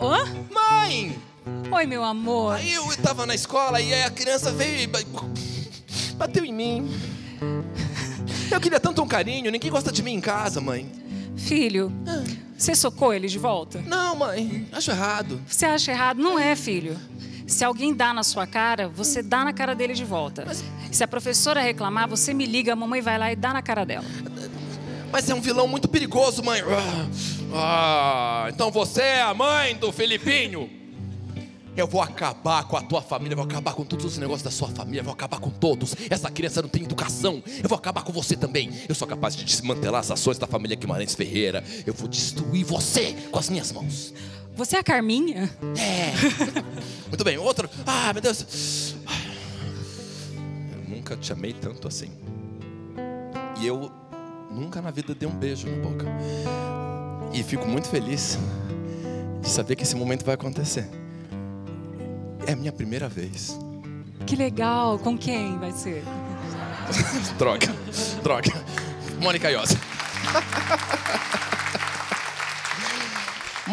Hã? Mãe! Oi, meu amor. Aí eu tava na escola e aí a criança veio e ba- bateu em mim. Eu queria tanto um carinho, ninguém gosta de mim em casa, mãe. Filho, você socou ele de volta? Não, mãe, acho errado. Você acha errado? Não é, filho. Se alguém dá na sua cara, você dá na cara dele de volta. Se a professora reclamar, você me liga, a mamãe vai lá e dá na cara dela. Mas é um vilão muito perigoso, mãe. Ah, ah, então você é a mãe do Felipinho? Eu vou acabar com a tua família, vou acabar com todos os negócios da sua família, vou acabar com todos. Essa criança não tem educação, eu vou acabar com você também. Eu sou capaz de desmantelar as ações da família Guimarães Ferreira. Eu vou destruir você com as minhas mãos. Você é a Carminha? É. Muito bem, outro. Ah, meu Deus. Eu nunca te amei tanto assim. E eu nunca na vida dei um beijo na boca. E fico muito feliz de saber que esse momento vai acontecer. É a minha primeira vez. Que legal. Com quem vai ser? Droga, droga. Mônica Iosa.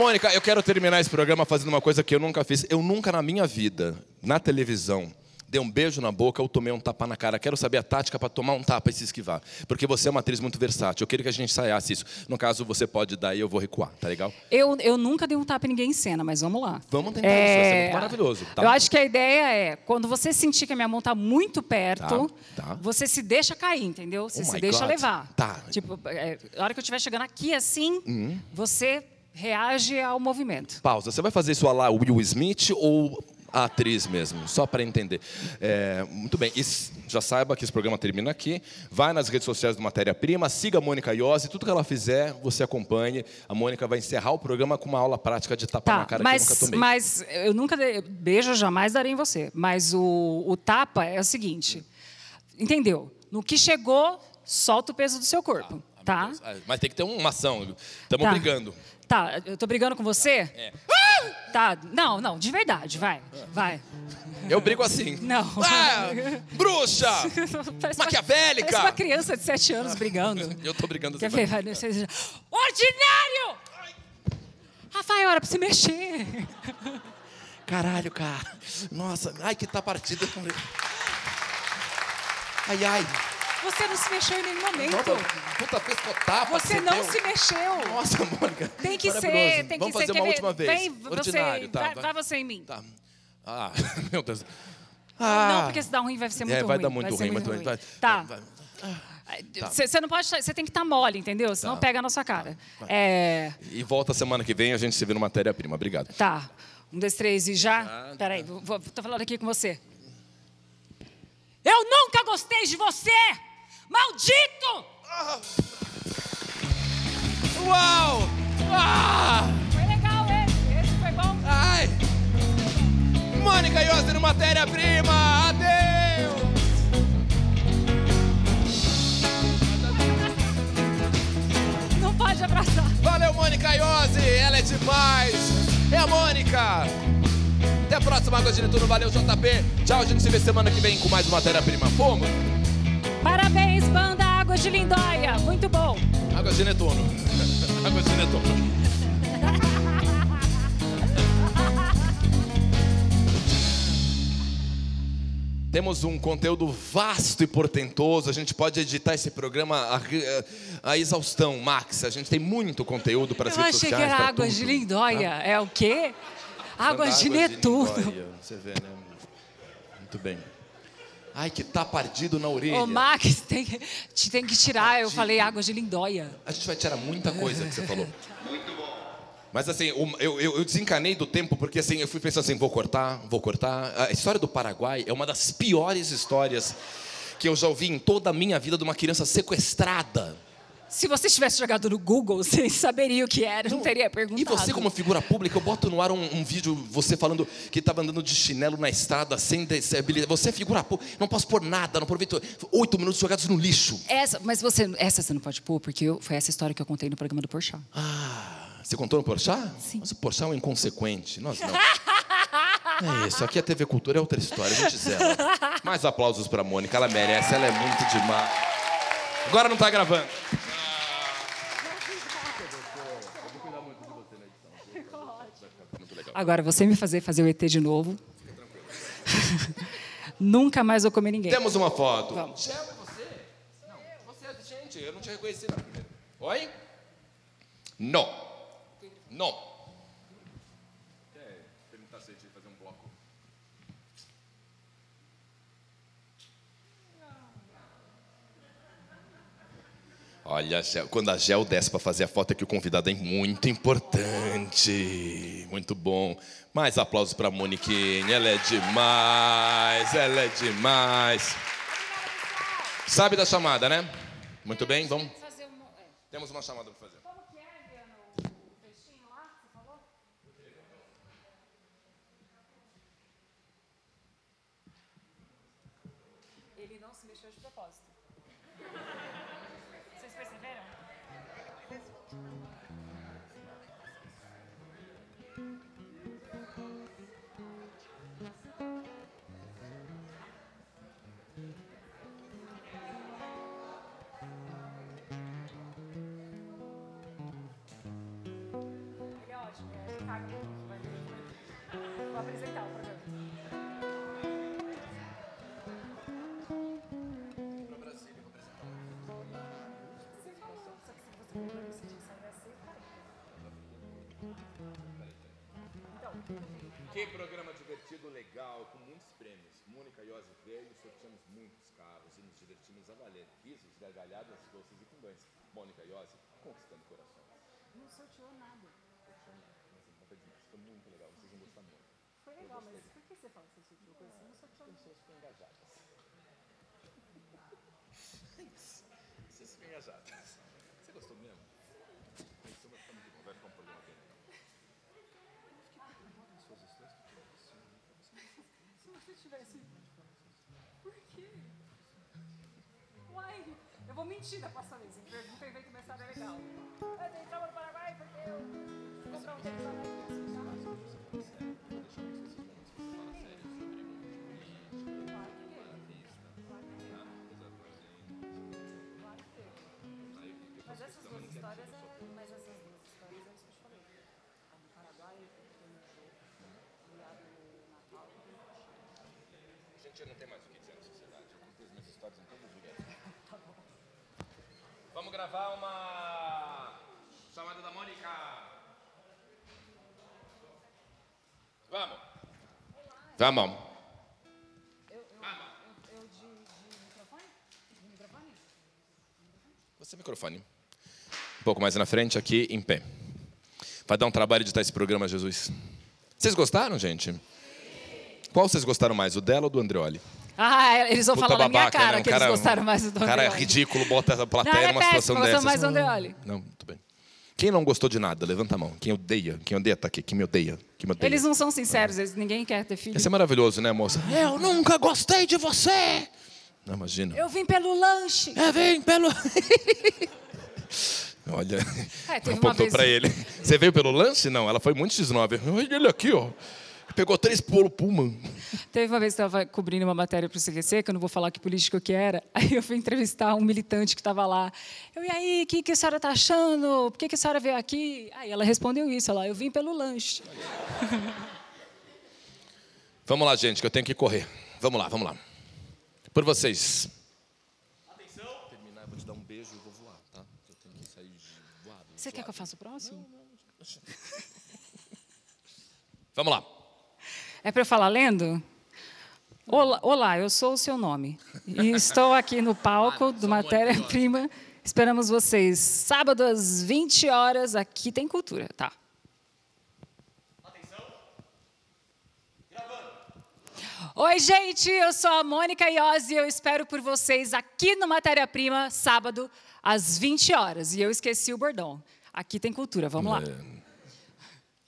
Mônica, eu quero terminar esse programa fazendo uma coisa que eu nunca fiz. Eu nunca na minha vida, na televisão, dei um beijo na boca ou tomei um tapa na cara. Quero saber a tática para tomar um tapa e se esquivar. Porque você é uma atriz muito versátil. Eu queria que a gente ensaiasse isso. No caso, você pode dar e eu vou recuar, tá legal? Eu, eu nunca dei um tapa em ninguém em cena, mas vamos lá. Vamos tentar isso, vai ser muito maravilhoso. Tá? Eu acho que a ideia é, quando você sentir que a minha mão está muito perto, Tá, tá. você se deixa cair, entendeu? Você Oh se deixa God. levar. Tá. Tipo, é, a hora que eu estiver chegando aqui assim, Uhum. você reage ao movimento. Pausa. Você vai fazer isso lá Will Smith ou a atriz mesmo? Só para entender. É, muito bem. E já saiba que esse programa termina aqui. Vai nas redes sociais do Matéria Prima, siga a Mônica Iose. Tudo que ela fizer, você acompanhe. A Mônica vai encerrar o programa com uma aula prática de tapa na Tá, cara que eu nunca mas, tomei. mas eu nunca dei, beijo jamais darei em você. Mas o, o tapa é o seguinte, entendeu? No que chegou, solta o peso do seu corpo, tá? Ah, Mas tem que ter uma ação. Estamos Tá. brigando. Tá, eu tô brigando com você? É. Tá, não, não, de verdade, vai, vai. Eu brigo assim. Não. Ah, bruxa! Parece Maquiavélica! Parece uma criança de sete anos brigando. Eu tô brigando Quer assim. ver? Vai, você- Ordinário! Rafael, era pra se mexer. Caralho, cara. Nossa, ai que tá partida. Ai, ai. Você não se mexeu em nenhum momento. Puta, puta pescotapa que Você não deu. se mexeu. Nossa, Mônica. Tem que ser, tem Vamos que ser. fazer Quer uma última vez. Vem Ordinário, você, tá? vai, vai. vai você em mim. Tá. Ah, meu Deus. Ah, Não, porque se dá ruim vai ser muito é, ruim. vai dar muito ser ruim, muito ruim. Vai, Tá. vai. Você não pode. Você tem que estar mole, entendeu? Senão Tá. pega na sua cara. É, E volta semana que vem, a gente se vê no Matéria-Prima. Obrigado. tá. Um, dois, três e já. Peraí, vou, vou, tô falando aqui com você. Eu nunca gostei de você! Maldito! Uau! Ah! Foi legal esse. Esse foi bom. Ai! Mônica Iose no Matéria-Prima! Adeus! Não pode abraçar. Valeu, Mônica Iose! Ela é demais! É a Mônica! Até a próxima, Água de Netuno. Valeu, JP! Tchau, a gente se vê semana que vem com mais Matéria-Prima. Fomos! Parabéns, banda Águas de Lindóia. Muito bom. Água de Netuno. Água de Netuno. Temos um conteúdo vasto e portentoso. A gente pode editar esse programa a, a exaustão, Max. A gente tem muito conteúdo para as Eu redes achei que era Águas tudo. de Lindóia. É o quê? Águas de Águas Netuno. Lindóia, Você vê, né? Muito bem. Ai, que tá partido na orelha. Ô, Max, tem, que- te tem que tirar. Eu falei Águas de Lindóia. A gente vai tirar muita coisa que você falou. Muito bom. Mas assim, eu, eu desencanei do tempo porque assim, eu fui pensando assim, vou cortar, vou cortar. A história do Paraguai é uma das piores histórias que eu já ouvi em toda a minha vida de uma criança sequestrada. Se você tivesse jogado no Google, você saberia o que era, não, teria perguntado. E você, como figura pública, eu boto no ar um, um vídeo, você falando que estava andando de chinelo na estrada, sem habilidade. Você é figura pública, não posso pôr nada, não aproveito. Oito minutos jogados no lixo. Essa, mas você, essa você não pode pôr, porque eu, foi essa história que eu contei no programa do Porchat. Ah, você contou no Porchat? Sim. Mas o Porchat é um inconsequente, nós não. É isso, aqui a TV Cultura é outra história, a gente zela. Mais aplausos para Mônica, ela merece, ela é muito demais. Agora não está gravando. Agora, você me fazer fazer o ET de novo. Nunca mais vou comer ninguém. Temos uma foto. Vamos. Gel, é você? Não, você é gente, eu não te reconheci não, primeiro. Oi? Não. Não. Quer perguntar se a gente fazer um bloco? Olha, quando a Gel desce para fazer a foto é que o convidado é muito importante. Muito bom. Mais aplausos para a Moniquinha. Ela é demais. Ela é demais. Sabe da chamada, né? Muito bem, vamos. Temos uma chamada para fazer. Que programa divertido, legal, com muitos prêmios. Mônica Iose veio, sorteamos muitos carros e nos divertimos a valer. Risos, gargalhadas, doces e pindões. Mônica Iose conquistando corações. Não sorteou nada. Mas não foi disso, foi muito legal, vocês vão gostar muito. Foi legal, mas por que você fala que você sorteou coisa? Você não sorteou nada. Pessoas ficam engajadas. Vocês ficam engajadas. Você gostou mesmo? Isso vai ficar muito bom, vai ficar um programa bem legal. Suas histórias Se você tivesse. Por quê? Uai, eu vou mentir da próxima vez. Que minha história é legal. Eu dei trauma no Paraguai porque eu fui comprar um tênis em os lugares. Vamos gravar uma chamada da Mônica. Vamos. Vamos. Eu de, de microfone? De microfone? Você microfone. Um pouco mais na frente, aqui, em pé. Vai dar um trabalho editar esse programa, Jesus. Vocês gostaram, gente? Qual vocês gostaram mais, o dela ou do Andreoli? Ah, eles vão Puta falar na minha babaca, cara né? Um que cara- eles gostaram mais do O cara é Andreoli. ridículo, bota a plateia Não, é numa situação péssimo, eu dessas. mais Andreoli. Não, muito bem. Quem não gostou de nada, levanta a mão. Quem odeia, quem odeia tá aqui, quem me odeia, quem me odeia. Eles não são sinceros, eles, ninguém quer ter filho. Esse é maravilhoso, né, moça? Eu nunca gostei de você! Não, imagina. Eu vim pelo lanche. É, vem pelo... Olha, É, apontou vez- pra ele. Você veio pelo lance? Não, ela foi muito X9. Olha ele aqui, ó. Pegou três polo puma. Teve uma vez que eu estava cobrindo uma matéria para o CQC, que eu não vou falar que político que era. Aí eu fui entrevistar um militante que estava lá. Eu, e aí, o que, que a senhora está achando? Por que, que a senhora veio aqui? Aí ela respondeu isso, ela, eu vim pelo lanche. Vamos lá, gente, que eu tenho que correr. Vamos lá, vamos lá. Por vocês. Atenção. Terminar, eu vou te dar um beijo e vou voar, tá? Eu tenho que sair voado. Você quer que eu faça o próximo? Vamos lá. É para eu falar lendo? Olá, olá, eu sou o seu nome. E estou aqui no palco do Matéria Prima. Esperamos vocês. Sábado às 20 horas, aqui tem cultura, tá? Oi, gente, eu sou a Mônica Iose e eu espero por vocês aqui no Matéria Prima, sábado, às 20 horas. E eu esqueci o bordão. Aqui tem cultura, vamos lá.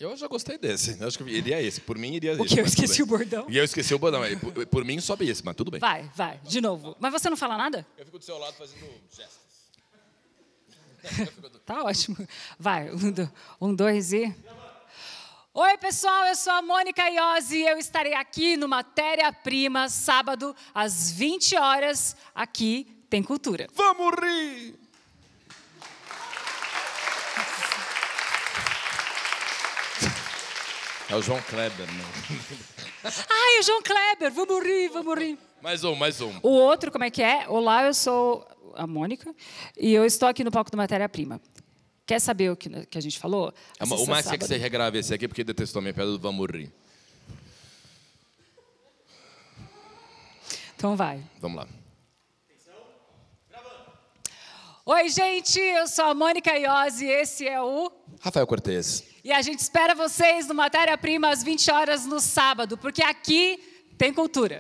Eu já gostei desse. Eu acho que iria esse. Por mim, iria esse. que? Eu esqueci o bordão? E eu esqueci o bordão. Por, por mim, sobe esse, mas tudo bem. Vai, vai, de novo. Mas você não fala nada? Eu fico do seu lado fazendo gestos. Tá ótimo. Vai, um, um dois e. Oi, pessoal, eu sou a Mônica Iose e eu estarei aqui no Matéria Prima, sábado, às 20 horas. Aqui tem cultura. Vamos rir! É o João Kleber, né? Ai, o João Kleber, vamos rir, vamos rir. Mais um, mais um. O outro, como é que é? Olá, eu sou a Mônica e eu estou aqui no palco do Matéria Prima. Quer saber o que, que a gente falou? O Assista mais quer que você regrave esse aqui porque detestou a minha piada do Vamos rir. Então vai. Vamos lá. Oi, gente, eu sou a Mônica Iose e esse é o... Rafael Cortez. E a gente espera vocês no Matéria Prima às 20 horas no sábado, porque aqui tem cultura.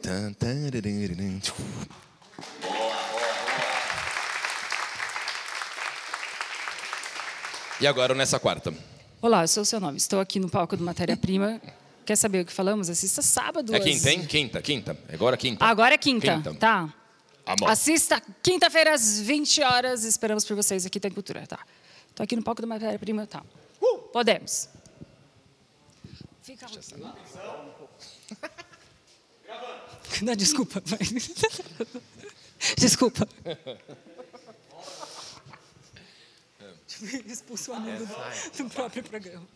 E agora nessa quarta. Olá, eu sou o seu nome. Estou aqui no palco do Matéria Prima. Quer saber o que falamos? Assista sábado. É às- quinta, hein? Quinta, quinta. Agora quinta. Agora é quinta, Quinta. tá? Amor. Assista quinta-feira às 20 horas. Esperamos por vocês aqui tem cultura, tá? Estou aqui no palco do Matéria Prima, tá? Podemos. Fica lá. Não, desculpa. vai. Desculpa. Expulso o amigo do, do próprio programa.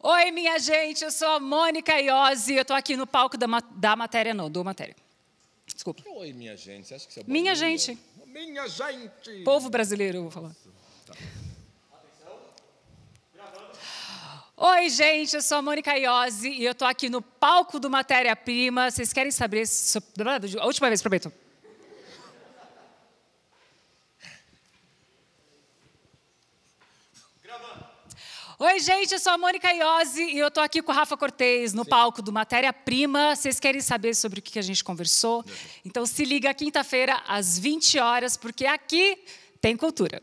Oi, minha gente, eu sou a Mônica Iose e eu estou aqui no palco da, da matéria, não, do matéria. Desculpa. Oi, minha gente. Você acha que você é Minha gente. Minha gente. Povo brasileiro, eu vou falar. Oi, gente, eu sou a Mônica Iose e eu tô aqui no palco do Matéria Prima. Vocês querem saber. so- A última vez, prometo. Oi, gente, eu sou a Mônica Iose e eu tô aqui com o Rafa Cortez no palco do Matéria Prima. Vocês querem saber sobre o que a gente conversou? Então se liga quinta-feira às 20 horas, porque aqui tem cultura.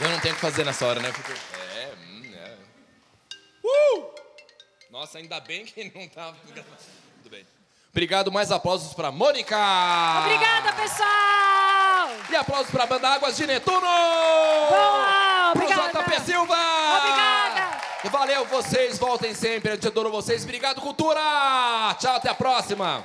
Eu não tenho o que fazer nessa hora, né? Fico... É, hum, é. Uh! Nossa, ainda bem que não tava. Tudo bem. Obrigado, mais aplausos pra Mônica! Obrigada, pessoal! E aplausos pra banda Águas de Netuno! Boa! Pro Obrigada! JP Silva! Obrigada! Valeu, vocês voltem sempre. A gente adora vocês. Obrigado, cultura! Tchau, até a próxima!